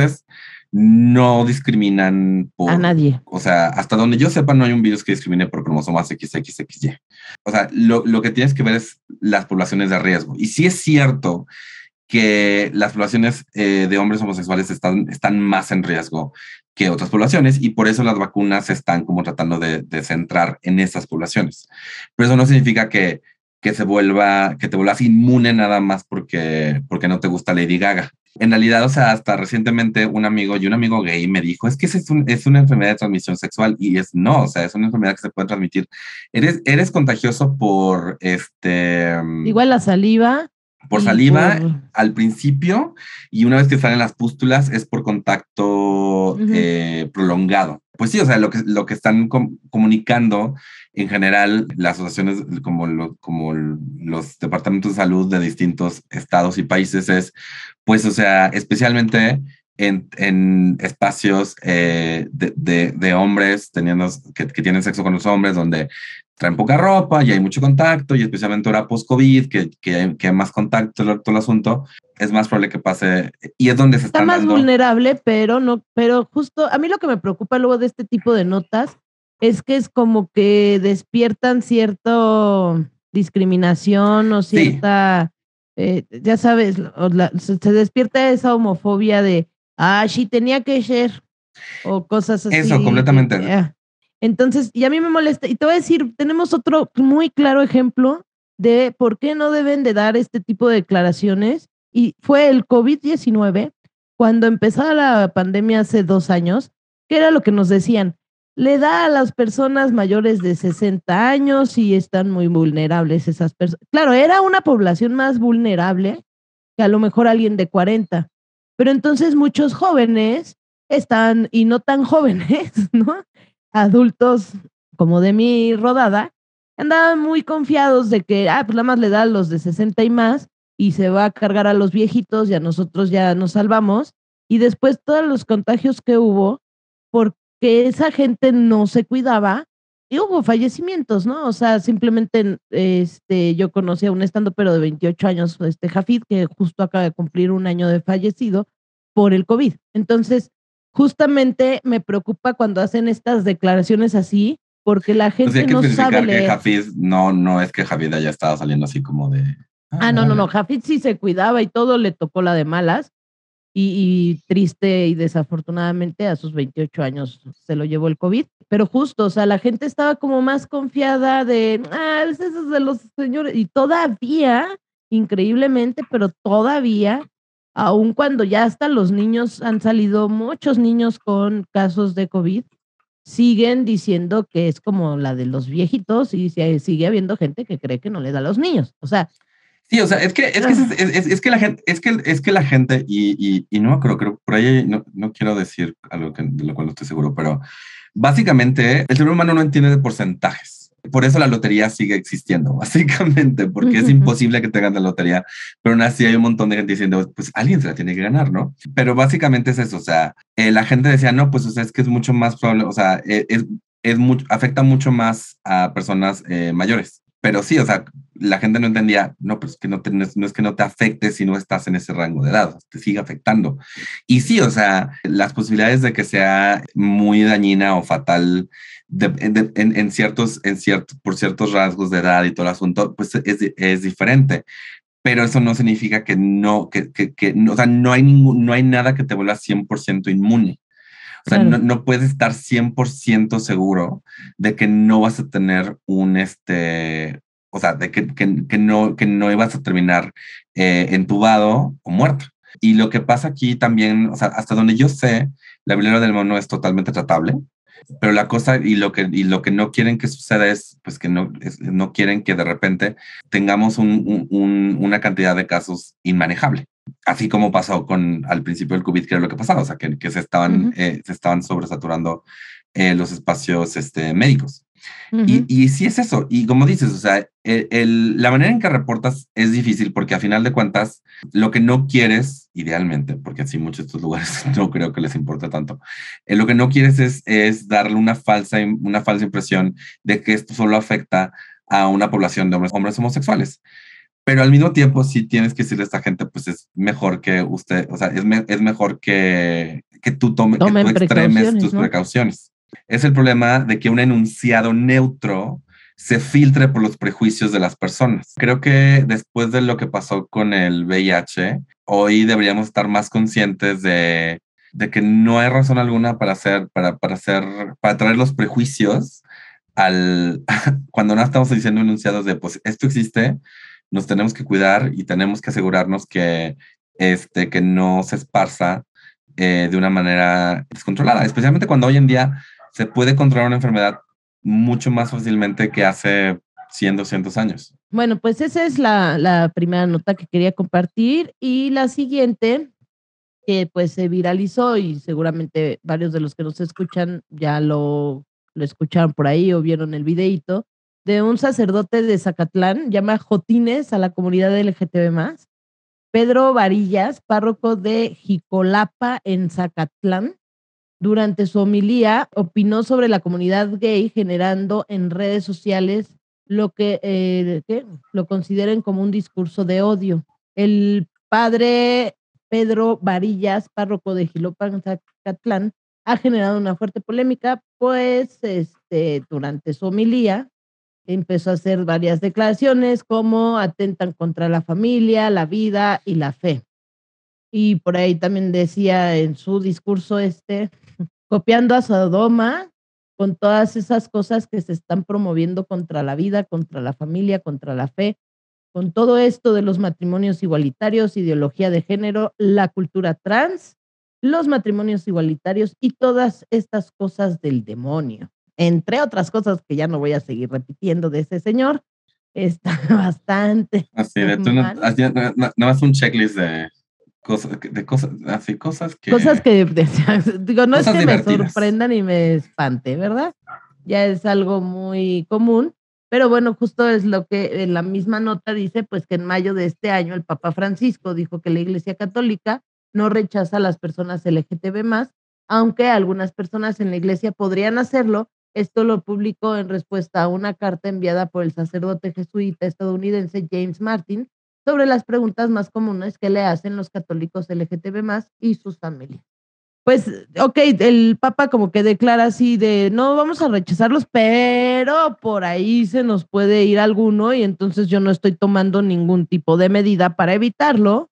no discriminan por, A nadie. o sea, hasta donde yo sepa, no hay un virus que discrimine por cromosomas XXXY. O sea, lo, lo que tienes que ver es las poblaciones de riesgo. Y sí es cierto que las poblaciones eh, de hombres homosexuales están, están más en riesgo que otras poblaciones y por eso las vacunas se están como tratando de, de centrar en esas poblaciones. Pero eso no significa que, que se vuelva, que te vuelvas inmune nada más porque, porque no te gusta Lady Gaga. En realidad, o sea, hasta recientemente un amigo y un amigo gay me dijo, es que es, un, es una enfermedad de transmisión sexual y es no, o sea, es una enfermedad que se puede transmitir. Eres, eres contagioso por este... Igual la saliva. Por saliva por- al principio y una vez que salen las pústulas es por contacto Eh, prolongado. Pues sí, o sea, lo que, lo que están com- comunicando en general las asociaciones como, lo- como los departamentos de salud de distintos estados y países es, pues, o sea, especialmente en, en espacios eh, de, de- de hombres teniendo, que, que tienen sexo con los hombres, donde traen poca ropa y hay mucho contacto, y especialmente ahora post-COVID, que, que, hay, que hay más contacto, todo, todo el asunto, es más probable que pase, y es donde se Está están más dando... vulnerable, pero no, pero justo a mí lo que me preocupa luego de este tipo de notas es que es como que despiertan cierta discriminación o Sí. cierta, eh, ya sabes, la- se, se despierta esa homofobia de, ah, sí, tenía que ser, o cosas así. Eso, completamente. Entonces, y a mí me molesta, y te voy a decir, tenemos otro muy claro ejemplo de por qué no deben de dar este tipo de declaraciones, y fue el COVID-19, cuando empezaba la pandemia hace dos años, que era lo que nos decían, le da a las personas mayores de 60 años y están muy vulnerables esas personas. Claro, era una población más vulnerable que a lo mejor alguien de 40, pero entonces muchos jóvenes están, y no tan jóvenes, ¿no? Adultos como de mi rodada, andaban muy confiados de que, ah, pues nada más le da a los de 60 y más y se va a cargar a los viejitos y a nosotros ya nos salvamos. Y después todos los contagios que hubo, porque esa gente no se cuidaba y hubo fallecimientos, ¿no? O sea, simplemente este, yo conocí a un estando pero de 28 años, este Jafid, que justo acaba de cumplir un año de fallecido por el COVID. Entonces, justamente me preocupa cuando hacen estas declaraciones así, porque la Pues gente hay que no sabe que leer. Hafiz no, no es que Javid haya estado saliendo así como de... Ah, no, no, no. Jafid sí se cuidaba y todo le tocó la de malas. Y, y triste y desafortunadamente a sus 28 años se lo llevó el COVID. Pero justo, o sea, la gente estaba como más confiada de, ah, es de los señores. Y todavía, increíblemente, pero todavía, aun cuando ya hasta los niños han salido, muchos niños con casos de COVID, siguen diciendo que es como la de los viejitos y sigue habiendo gente que cree que no le da a los niños. O sea, Sí, o sea, es que, es que, es, es- es que la gente, es que, es que la gente, y, y, y no creo, creo, por ahí no, no quiero decir algo que, de lo cual no estoy seguro, pero básicamente el ser humano no entiende de porcentajes. Por eso la lotería sigue existiendo, básicamente, porque es imposible que te ganes la lotería, pero aún así hay un montón de gente diciendo, pues alguien se la tiene que ganar, ¿no? Pero básicamente es eso, o sea, eh, la gente decía, no, pues o sea, es que es mucho más probable, o sea, eh, es, es mucho, afecta mucho más a personas eh, mayores. Pero sí, o sea, la gente no entendía, no, pues que no, te- es, no es que no te afecte si no estás en ese rango de edad, te sigue afectando. Y sí, o sea, las posibilidades de que sea muy dañina o fatal de- de- en, en ciertos, en cierto, por ciertos rasgos de edad y todo el asunto, pues es, es diferente. Pero eso no significa que no, que, que, que no, o sea, no hay, ningún, no hay nada que te vuelva 100% inmune. O sea, Claro. no, no puedes estar 100% seguro de que no vas a tener un, este, o sea, de que, que, que no, que no ibas a terminar eh, entubado o muerto. Y lo que pasa aquí también, o sea, hasta donde yo sé, la viruela del mono es totalmente tratable, pero la cosa y lo que, y lo que no quieren que suceda es, pues que no, es- no quieren que de repente tengamos un- un- un- una cantidad de casos inmanejable. Así como pasó con al principio del COVID, que era lo que pasaba, o sea, que, que se, estaban, eh, se estaban sobresaturando eh, los espacios este, médicos. Y, y sí es eso. Y como dices, o sea, el- el- la manera en que reportas es difícil porque a final de cuentas, lo que no quieres, idealmente, porque así muchos de estos lugares no creo que les importe tanto, eh, lo que no quieres es, es darle una falsa, una falsa impresión de que esto solo afecta a una población de hombres, hombres homosexuales. Pero al mismo tiempo, sí tienes que decirle a esta gente, pues es mejor que usted, o sea, es, me- es mejor que, que tú tome, que tú extremes tus ¿no? precauciones. Es el problema de que un enunciado neutro se filtre por los prejuicios de las personas. Creo que después de lo que pasó con el VIH, hoy deberíamos estar más conscientes de, de que no hay razón alguna para hacer, para, para hacer, para traer los prejuicios al, cuando no estamos diciendo enunciados de, pues esto existe, nos tenemos que cuidar y tenemos que asegurarnos que, este, que no se esparza eh, de una manera descontrolada, especialmente cuando hoy en día se puede controlar una enfermedad mucho más fácilmente que hace 100, 200 años. Bueno, pues esa es la, la primera nota que quería compartir y la siguiente que pues se viralizó y seguramente varios de los que nos escuchan ya lo, lo escucharon por ahí o vieron el videíto, de un sacerdote de Zacatlán, llama Jotines a la comunidad LGTB+, Pedro Varillas, párroco de Jicolapa en Zacatlán, durante su homilía opinó sobre la comunidad gay generando en redes sociales lo que, eh, lo consideren como un discurso de odio. El padre Pedro Varillas, párroco de Jilopan, Zacatlán, ha generado una fuerte polémica, pues este, durante su homilía empezó a hacer varias declaraciones como atentan contra la familia, la vida y la fe. Y por ahí también decía en su discurso este, copiando a Sodoma con todas esas cosas que se están promoviendo contra la vida, contra la familia, contra la fe, con todo esto de los matrimonios igualitarios, ideología de género, la cultura trans, los matrimonios igualitarios y todas estas cosas del demonio, entre otras cosas que ya no voy a seguir repitiendo de ese señor. Está bastante. Así de tú no, no, más un checklist de cosas, de cosas, así cosas que. Cosas que, digo, no es que me sorprendan y me espante, ¿verdad? Ya es algo muy común, pero bueno, justo es lo que en la misma nota dice, pues que en mayo de este año el Papa Francisco dijo que la Iglesia Católica no rechaza a las personas LGTB más, aunque algunas personas en la Iglesia podrían hacerlo. Esto lo publicó en respuesta a una carta enviada por el sacerdote jesuita estadounidense James Martin sobre las preguntas más comunes que le hacen los católicos LGTB y sus familias pues, ok, el Papa como que declara así de, no vamos a rechazarlos, pero por ahí se nos puede ir alguno y entonces yo no estoy tomando ningún tipo de medida para evitarlo.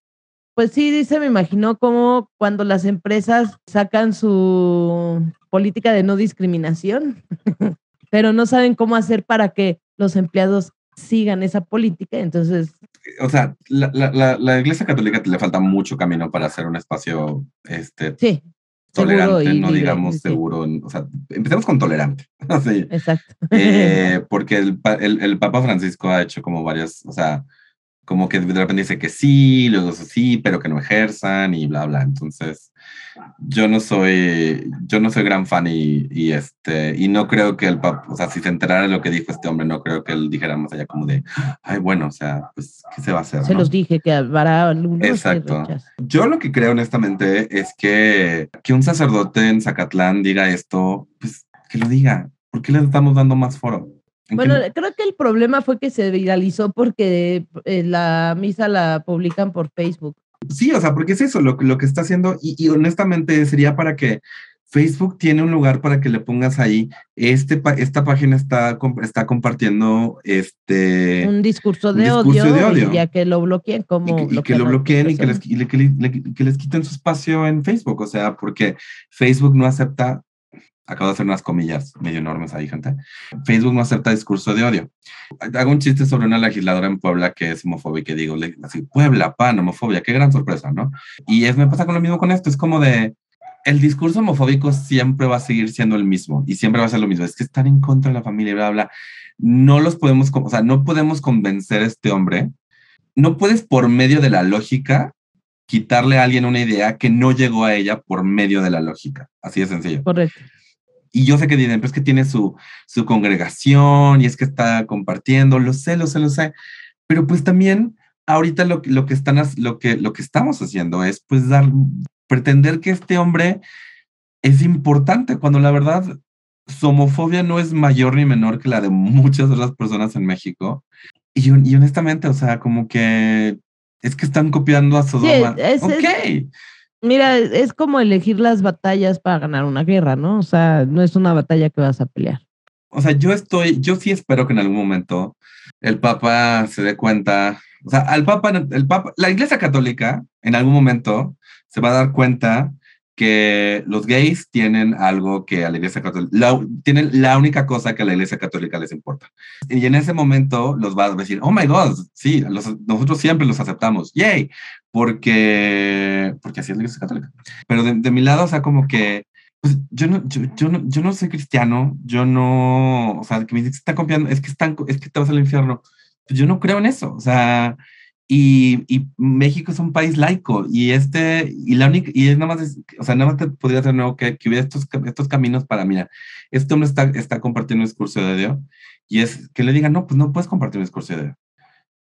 Pues sí, dice, me imagino como cuando las empresas sacan su política de no discriminación, pero no saben cómo hacer para que los empleados sigan esa política, entonces... O sea, la, la, la, Iglesia Católica le falta mucho camino para hacer un espacio este, sí tolerante, no digamos seguro. O sea, empecemos con tolerante. sí. Exacto. Eh, porque el, el, el, Papa Francisco ha hecho como varias, o sea, como que de repente dice que sí, luego sí, pero que no ejerzan y bla, bla. Entonces, yo no soy, yo no soy gran fan y, y este, y no creo que el Papa, o sea, si se enterara de lo que dijo este hombre, no creo que él dijera más allá como de, ay, bueno, o sea, pues, ¿qué se va a hacer? Se los dije que habrá Exacto. Yo lo que creo honestamente es que, que un sacerdote en Zacatlán diga esto, pues que lo diga. ¿Por qué le estamos dando más foro? Bueno, creo que el problema fue que se viralizó porque eh, la misa la publican por Facebook. Sí, o sea, porque es eso lo, lo que está haciendo y, honestamente sería para que Facebook tiene un lugar para que le pongas ahí, este, esta página está, está compartiendo este... Un discurso de, odio, ya que lo bloqueen como... Y, que lo bloqueen y que les, que les quiten su espacio en Facebook, o sea, porque Facebook no acepta acabo de hacer unas comillas medio enormes ahí, gente. Facebook no acepta discurso de odio. Hago un chiste sobre una legisladora en Puebla que es homofóbica y digo, así, Puebla, pan, homofobia, qué gran sorpresa, ¿no? Y es, me pasa con lo mismo con esto, es como de, el discurso homofóbico siempre va a seguir siendo el mismo y siempre va a ser lo mismo. Es que están en contra de la familia, bla, bla. No los podemos, o sea, no podemos convencer a este hombre. No puedes por medio de la lógica quitarle a alguien una idea que no llegó a ella por medio de la lógica. Así de sencillo. Correcto y yo sé que dicen, pues que tiene su, su congregación y es que está compartiendo, lo sé, lo sé, lo sé, pero pues también ahorita lo, lo, que, están, lo, que, lo que estamos haciendo es pues dar, pretender que este hombre es importante cuando la verdad su homofobia no es mayor ni menor que la de muchas otras personas en México. Y, y honestamente, o sea, como que es que están copiando a Sodoma. Sí, ok. Mira, es como elegir las batallas para ganar una guerra, ¿no? O sea, no es una batalla que vas a pelear. O sea, yo estoy, yo sí espero que en algún momento el Papa se dé cuenta, o sea, al Papa, el Papa, la Iglesia Católica en algún momento se va a dar cuenta que los gays tienen algo que a la Iglesia Católica, la, tienen la única cosa que a la Iglesia Católica les importa. Y en ese momento los va a decir, oh my God, sí, nosotros siempre los aceptamos, yay, porque, porque así es la Iglesia Católica. Pero de, de mi lado, o sea, como que pues yo no, yo, yo, no, yo no soy cristiano, yo no, o sea, que me dice que está confiando, es que, están, es que te vas al infierno. Pues yo no creo en eso, o sea, y, y, México es un país laico y este, y la única, y es nada más, o sea, nada más te podría hacer nuevo que, que hubiera estos, estos caminos para, mira, este hombre está, está compartiendo un discurso de Dios y es que le digan, no, pues no puedes compartir un discurso de Dios.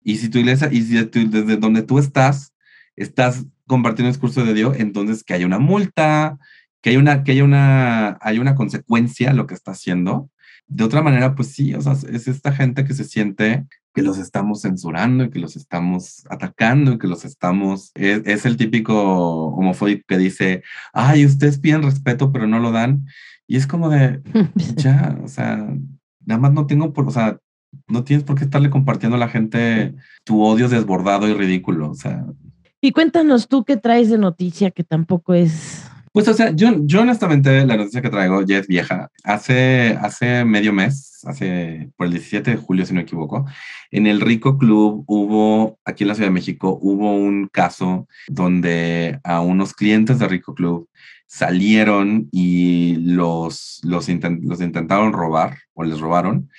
Y si tu iglesia, y si desde donde tú estás, estás compartiendo un discurso de Dios, entonces que haya una multa, que hay una, que haya una, hay una consecuencia a lo que está haciendo. De otra manera, pues sí, o sea, es esta gente que se siente que los estamos censurando y que los estamos atacando y que los estamos... Es, el típico homofóbico que dice, ay, ustedes piden respeto pero no lo dan. Y es como de, ya, o sea, nada más no tengo por, o sea, no tienes por qué estarle compartiendo a la gente tu odio desbordado y ridículo, o sea. Y cuéntanos tú qué traes de noticia que tampoco es pues, o sea, yo, yo honestamente la noticia que traigo ya es vieja. Hace, hace medio mes, hace por el 17 de julio, si no me equivoco, en el Rico Club hubo, aquí en la Ciudad de México, hubo un caso donde a unos clientes de Rico Club salieron y los, los, los intentaron robar o les robaron.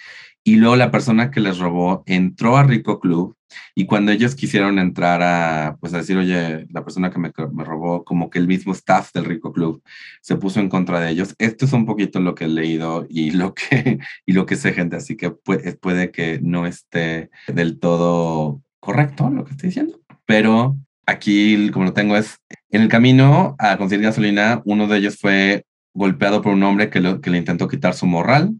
Y luego la persona que les robó entró a Rico Club y cuando ellos quisieron entrar a, pues a decir, oye, la persona que me, robó, como que el mismo staff del Rico Club se puso en contra de ellos. Esto es un poquito lo que he leído y lo que, y lo que sé gente, así que puede, puede que no esté del todo correcto lo que estoy diciendo. Pero aquí, como lo tengo, es en el camino a conseguir gasolina, uno de ellos fue golpeado por un hombre que, lo, que le intentó quitar su morral.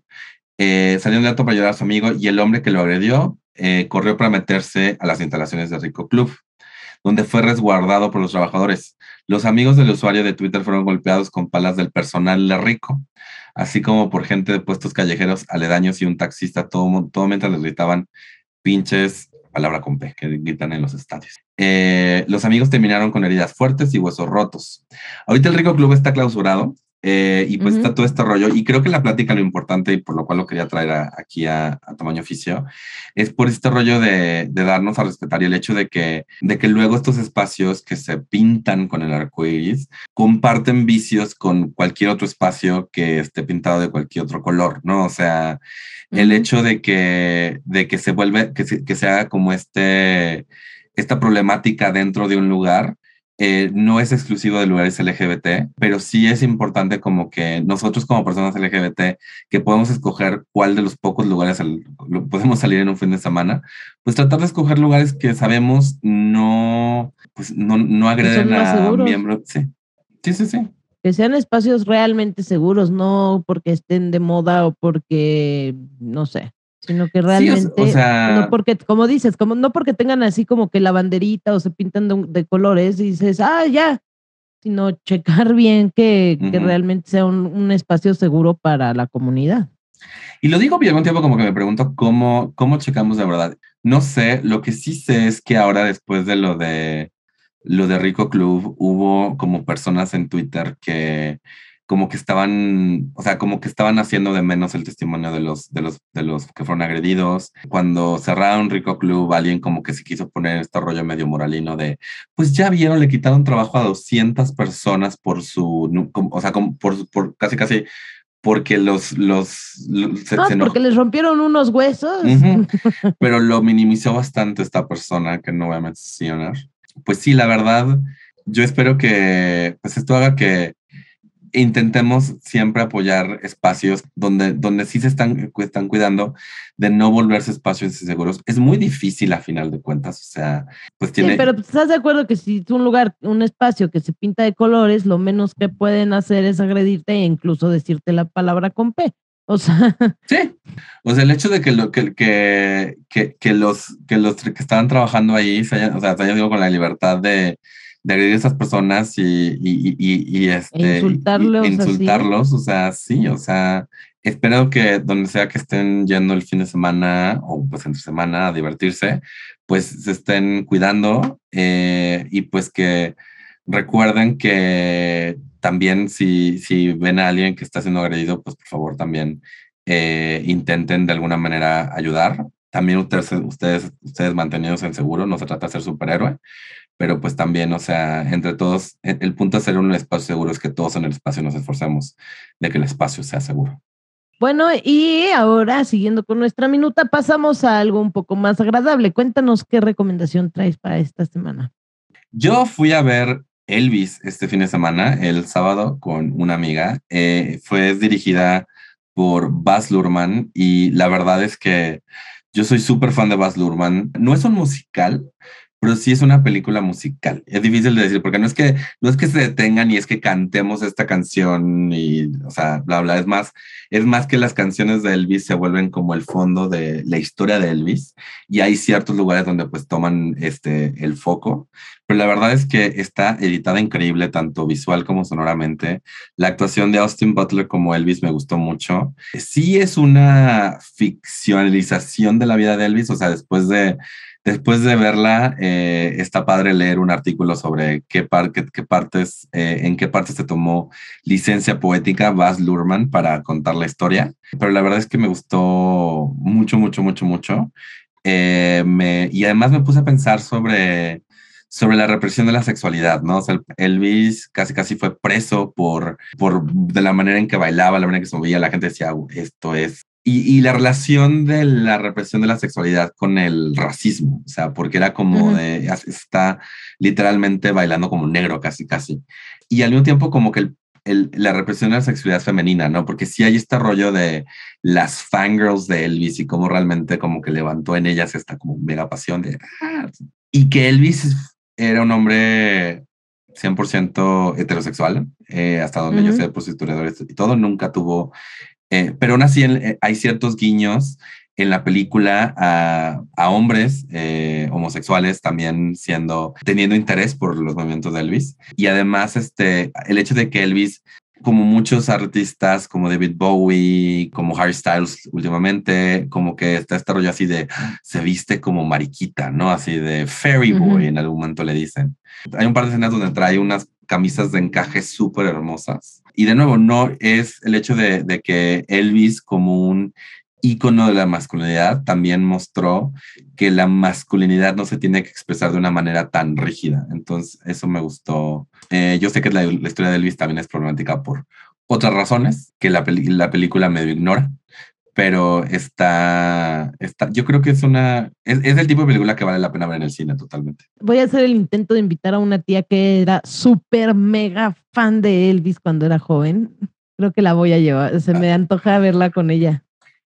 Eh, salió un dato para ayudar a su amigo y el hombre que lo agredió eh, corrió para meterse a las instalaciones de Rico Club, donde fue resguardado por los trabajadores. Los amigos del usuario de Twitter fueron golpeados con palas del personal de Rico, así como por gente de puestos callejeros aledaños y un taxista, todo, todo mientras les gritaban pinches, palabra con P, que gritan en los estadios. Eh, los amigos terminaron con heridas fuertes y huesos rotos. Ahorita el Rico Club está clausurado eh, y pues está todo este rollo. Y creo que la plática, lo importante y por lo cual lo quería traer aquí a, tamaño oficio, es por este rollo de, de, darnos a respetar y el hecho de que, de que luego estos espacios que se pintan con el arco iris comparten vicios con cualquier otro espacio que esté pintado de cualquier otro color, ¿no? O sea, el hecho de que, de que se vuelve, que se, que se haga como este, esta problemática dentro de un lugar eh, no es exclusivo de lugares LGBT, pero sí es importante como que nosotros como personas LGBT, que podemos escoger cuál de los pocos lugares podemos salir en un fin de semana, pues tratar de escoger lugares que sabemos no, pues no, no agreden a miembros. Sí. sí, sí, sí. Que sean espacios realmente seguros, no porque estén de moda o porque, no sé sino que realmente, no porque, como dices, como no porque tengan así como que la banderita o se pintan de, colores y dices, ah, ya, sino checar bien que, que realmente sea un, un, espacio seguro para la comunidad. Y lo digo bien un tiempo como que me pregunto cómo, cómo checamos de verdad. No sé, lo que sí sé es que ahora después de lo de lo de Rico Club, hubo como personas en Twitter que como que estaban, o sea, como que estaban haciendo de menos el testimonio de los, de los, de los que fueron agredidos. Cuando cerraron Rico Club, alguien como que se quiso poner este rollo medio moralino de, pues ya vieron, le quitaron trabajo a 200 personas por su, o sea, como por, por casi, casi porque los, los, porque les rompieron unos huesos. Pero lo minimizó bastante esta persona que no voy a mencionar. Pues sí, la verdad, yo espero que pues esto haga que intentemos siempre apoyar espacios donde, donde sí se están, están cuidando de no volverse espacios inseguros. Es muy difícil a final de cuentas, o sea, pues tiene... Sí, pero ¿estás de acuerdo que si es un lugar, un espacio que se pinta de colores, lo menos que pueden hacer es agredirte e incluso decirte la palabra con P? O sea... Sí, o sea, el hecho de que, lo, que, que, que, los, que los que estaban trabajando ahí se hayan, o sea, se hayan con la libertad de de agredir a esas personas y, y, y, y este, insultarlos, insultarlos o sea, sí, o sea, espero que donde sea que estén yendo el fin de semana o pues entre semana a divertirse, pues se estén cuidando eh, y pues que recuerden que también si, si ven a alguien que está siendo agredido, pues por favor también eh, intenten de alguna manera ayudar. También ustedes, ustedes, ustedes mantenidos en seguro, no se trata de ser superhéroe, pero pues también, o sea, entre todos, el punto de ser un espacio seguro es que todos en el espacio nos esforcemos de que el espacio sea seguro. Bueno, y ahora, siguiendo con nuestra minuta, pasamos a algo un poco más agradable. Cuéntanos qué recomendación traes para esta semana. Yo fui a ver Elvis este fin de semana, el sábado, con una amiga. Eh, fue dirigida por Baz Luhrmann y la verdad es que yo soy súper fan de Baz Luhrmann. No es un musical, pero sí es una película musical. Es difícil de decir porque no es que no es que se detengan y es que cantemos esta canción y o sea, bla bla, es más es más que las canciones de Elvis se vuelven como el fondo de la historia de Elvis y hay ciertos lugares donde pues toman este el foco, pero la verdad es que está editada increíble tanto visual como sonoramente. La actuación de Austin Butler como Elvis me gustó mucho. Sí es una ficcionalización de la vida de Elvis, o sea, después de Después de verla, eh, está padre leer un artículo sobre qué, qué, partes, eh, en qué partes se tomó licencia poética Baz Luhrmann para contar la historia. Pero la verdad es que me gustó mucho, mucho, mucho, mucho. Eh, y además me puse a pensar sobre, sobre la represión de la sexualidad, ¿no? Elvis casi casi fue preso por, por de la manera en que bailaba, la manera en que se movía, la gente decía, esto es y, la relación de la represión de la sexualidad con el racismo, o sea, porque era como de, está literalmente bailando como negro casi, casi. Y al mismo tiempo como que el, la represión de la sexualidad femenina, ¿no? Porque sí hay este rollo de las fangirls de Elvis y cómo realmente como que levantó en ellas esta como mega pasión de... Ah", y que Elvis era un hombre 100% heterosexual, eh, hasta donde yo sé, pues historiadores y todo, nunca tuvo eh, pero aún así eh, hay ciertos guiños en la película a, hombres eh, homosexuales también siendo, teniendo interés por los movimientos de Elvis. Y además, este, el hecho de que Elvis, como muchos artistas, como David Bowie, como Harry Styles últimamente, como que está este rollo así de, se viste como mariquita, ¿no? Así de fairy boy, en algún momento le dicen. Hay un par de escenas donde trae unas camisas de encaje súper hermosas. Y de nuevo, no es el hecho de, que Elvis como un ícono de la masculinidad también mostró que la masculinidad no se tiene que expresar de una manera tan rígida. Entonces, eso me gustó. Eh, yo sé que la, historia de Elvis también es problemática por otras razones que la, la película medio ignora, pero está, está, yo creo que es una, es, es, el tipo de película que vale la pena ver en el cine totalmente. Voy a hacer el intento de invitar a una tía que era súper mega fan de Elvis cuando era joven. Creo que la voy a llevar, se me antoja verla con ella.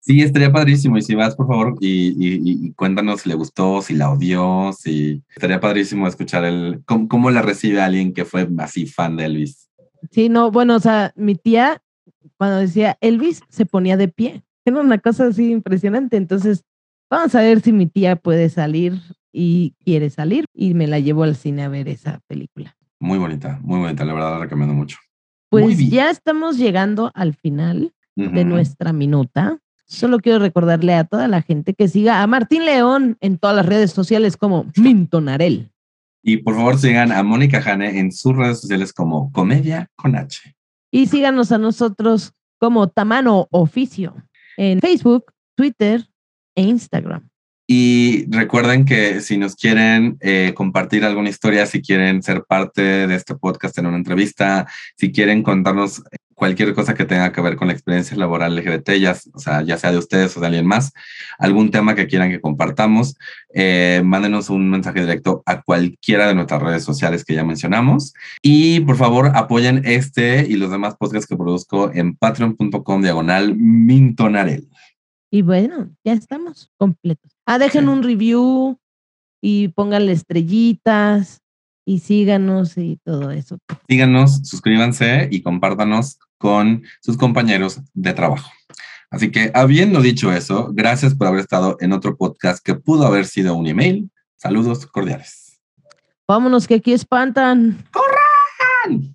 Sí, estaría padrísimo. Y si vas, por favor, y, y, cuéntanos si le gustó, si la odió, si estaría padrísimo escuchar el cómo, cómo la recibe alguien que fue así fan de Elvis. Sí, no, bueno, o sea, mi tía cuando decía Elvis se ponía de pie. Era una cosa así impresionante. Entonces, vamos a ver si mi tía puede salir y quiere salir y me la llevo al cine a ver esa película. Muy bonita, muy bonita, la verdad la recomiendo mucho. Pues ya estamos llegando al final de nuestra minuta. Solo quiero recordarle a toda la gente que siga a Martín León en todas las redes sociales como Mintonarel. Y por favor sigan a Mónica Jane en sus redes sociales como Comedia con H. Y síganos a nosotros como Tamano Oficio en Facebook, Twitter e Instagram. Y recuerden que si nos quieren eh, compartir alguna historia, si quieren ser parte de este podcast en una entrevista, si quieren contarnos cualquier cosa que tenga que ver con la experiencia laboral LGBT, ya, o sea, ya sea de ustedes o de alguien más, algún tema que quieran que compartamos, eh, mándenos un mensaje directo a cualquiera de nuestras redes sociales que ya mencionamos. Y por favor, apoyen este y los demás podcasts que produzco en patreon.com diagonal mintonarel. Y bueno, ya estamos completos. Ah, dejen un review y pónganle estrellitas y síganos y todo eso. Síganos, suscríbanse y compártanos con sus compañeros de trabajo. Así que, habiendo dicho eso, gracias por haber estado en otro podcast que pudo haber sido un email. Saludos cordiales. Vámonos, que aquí espantan. ¡Corran!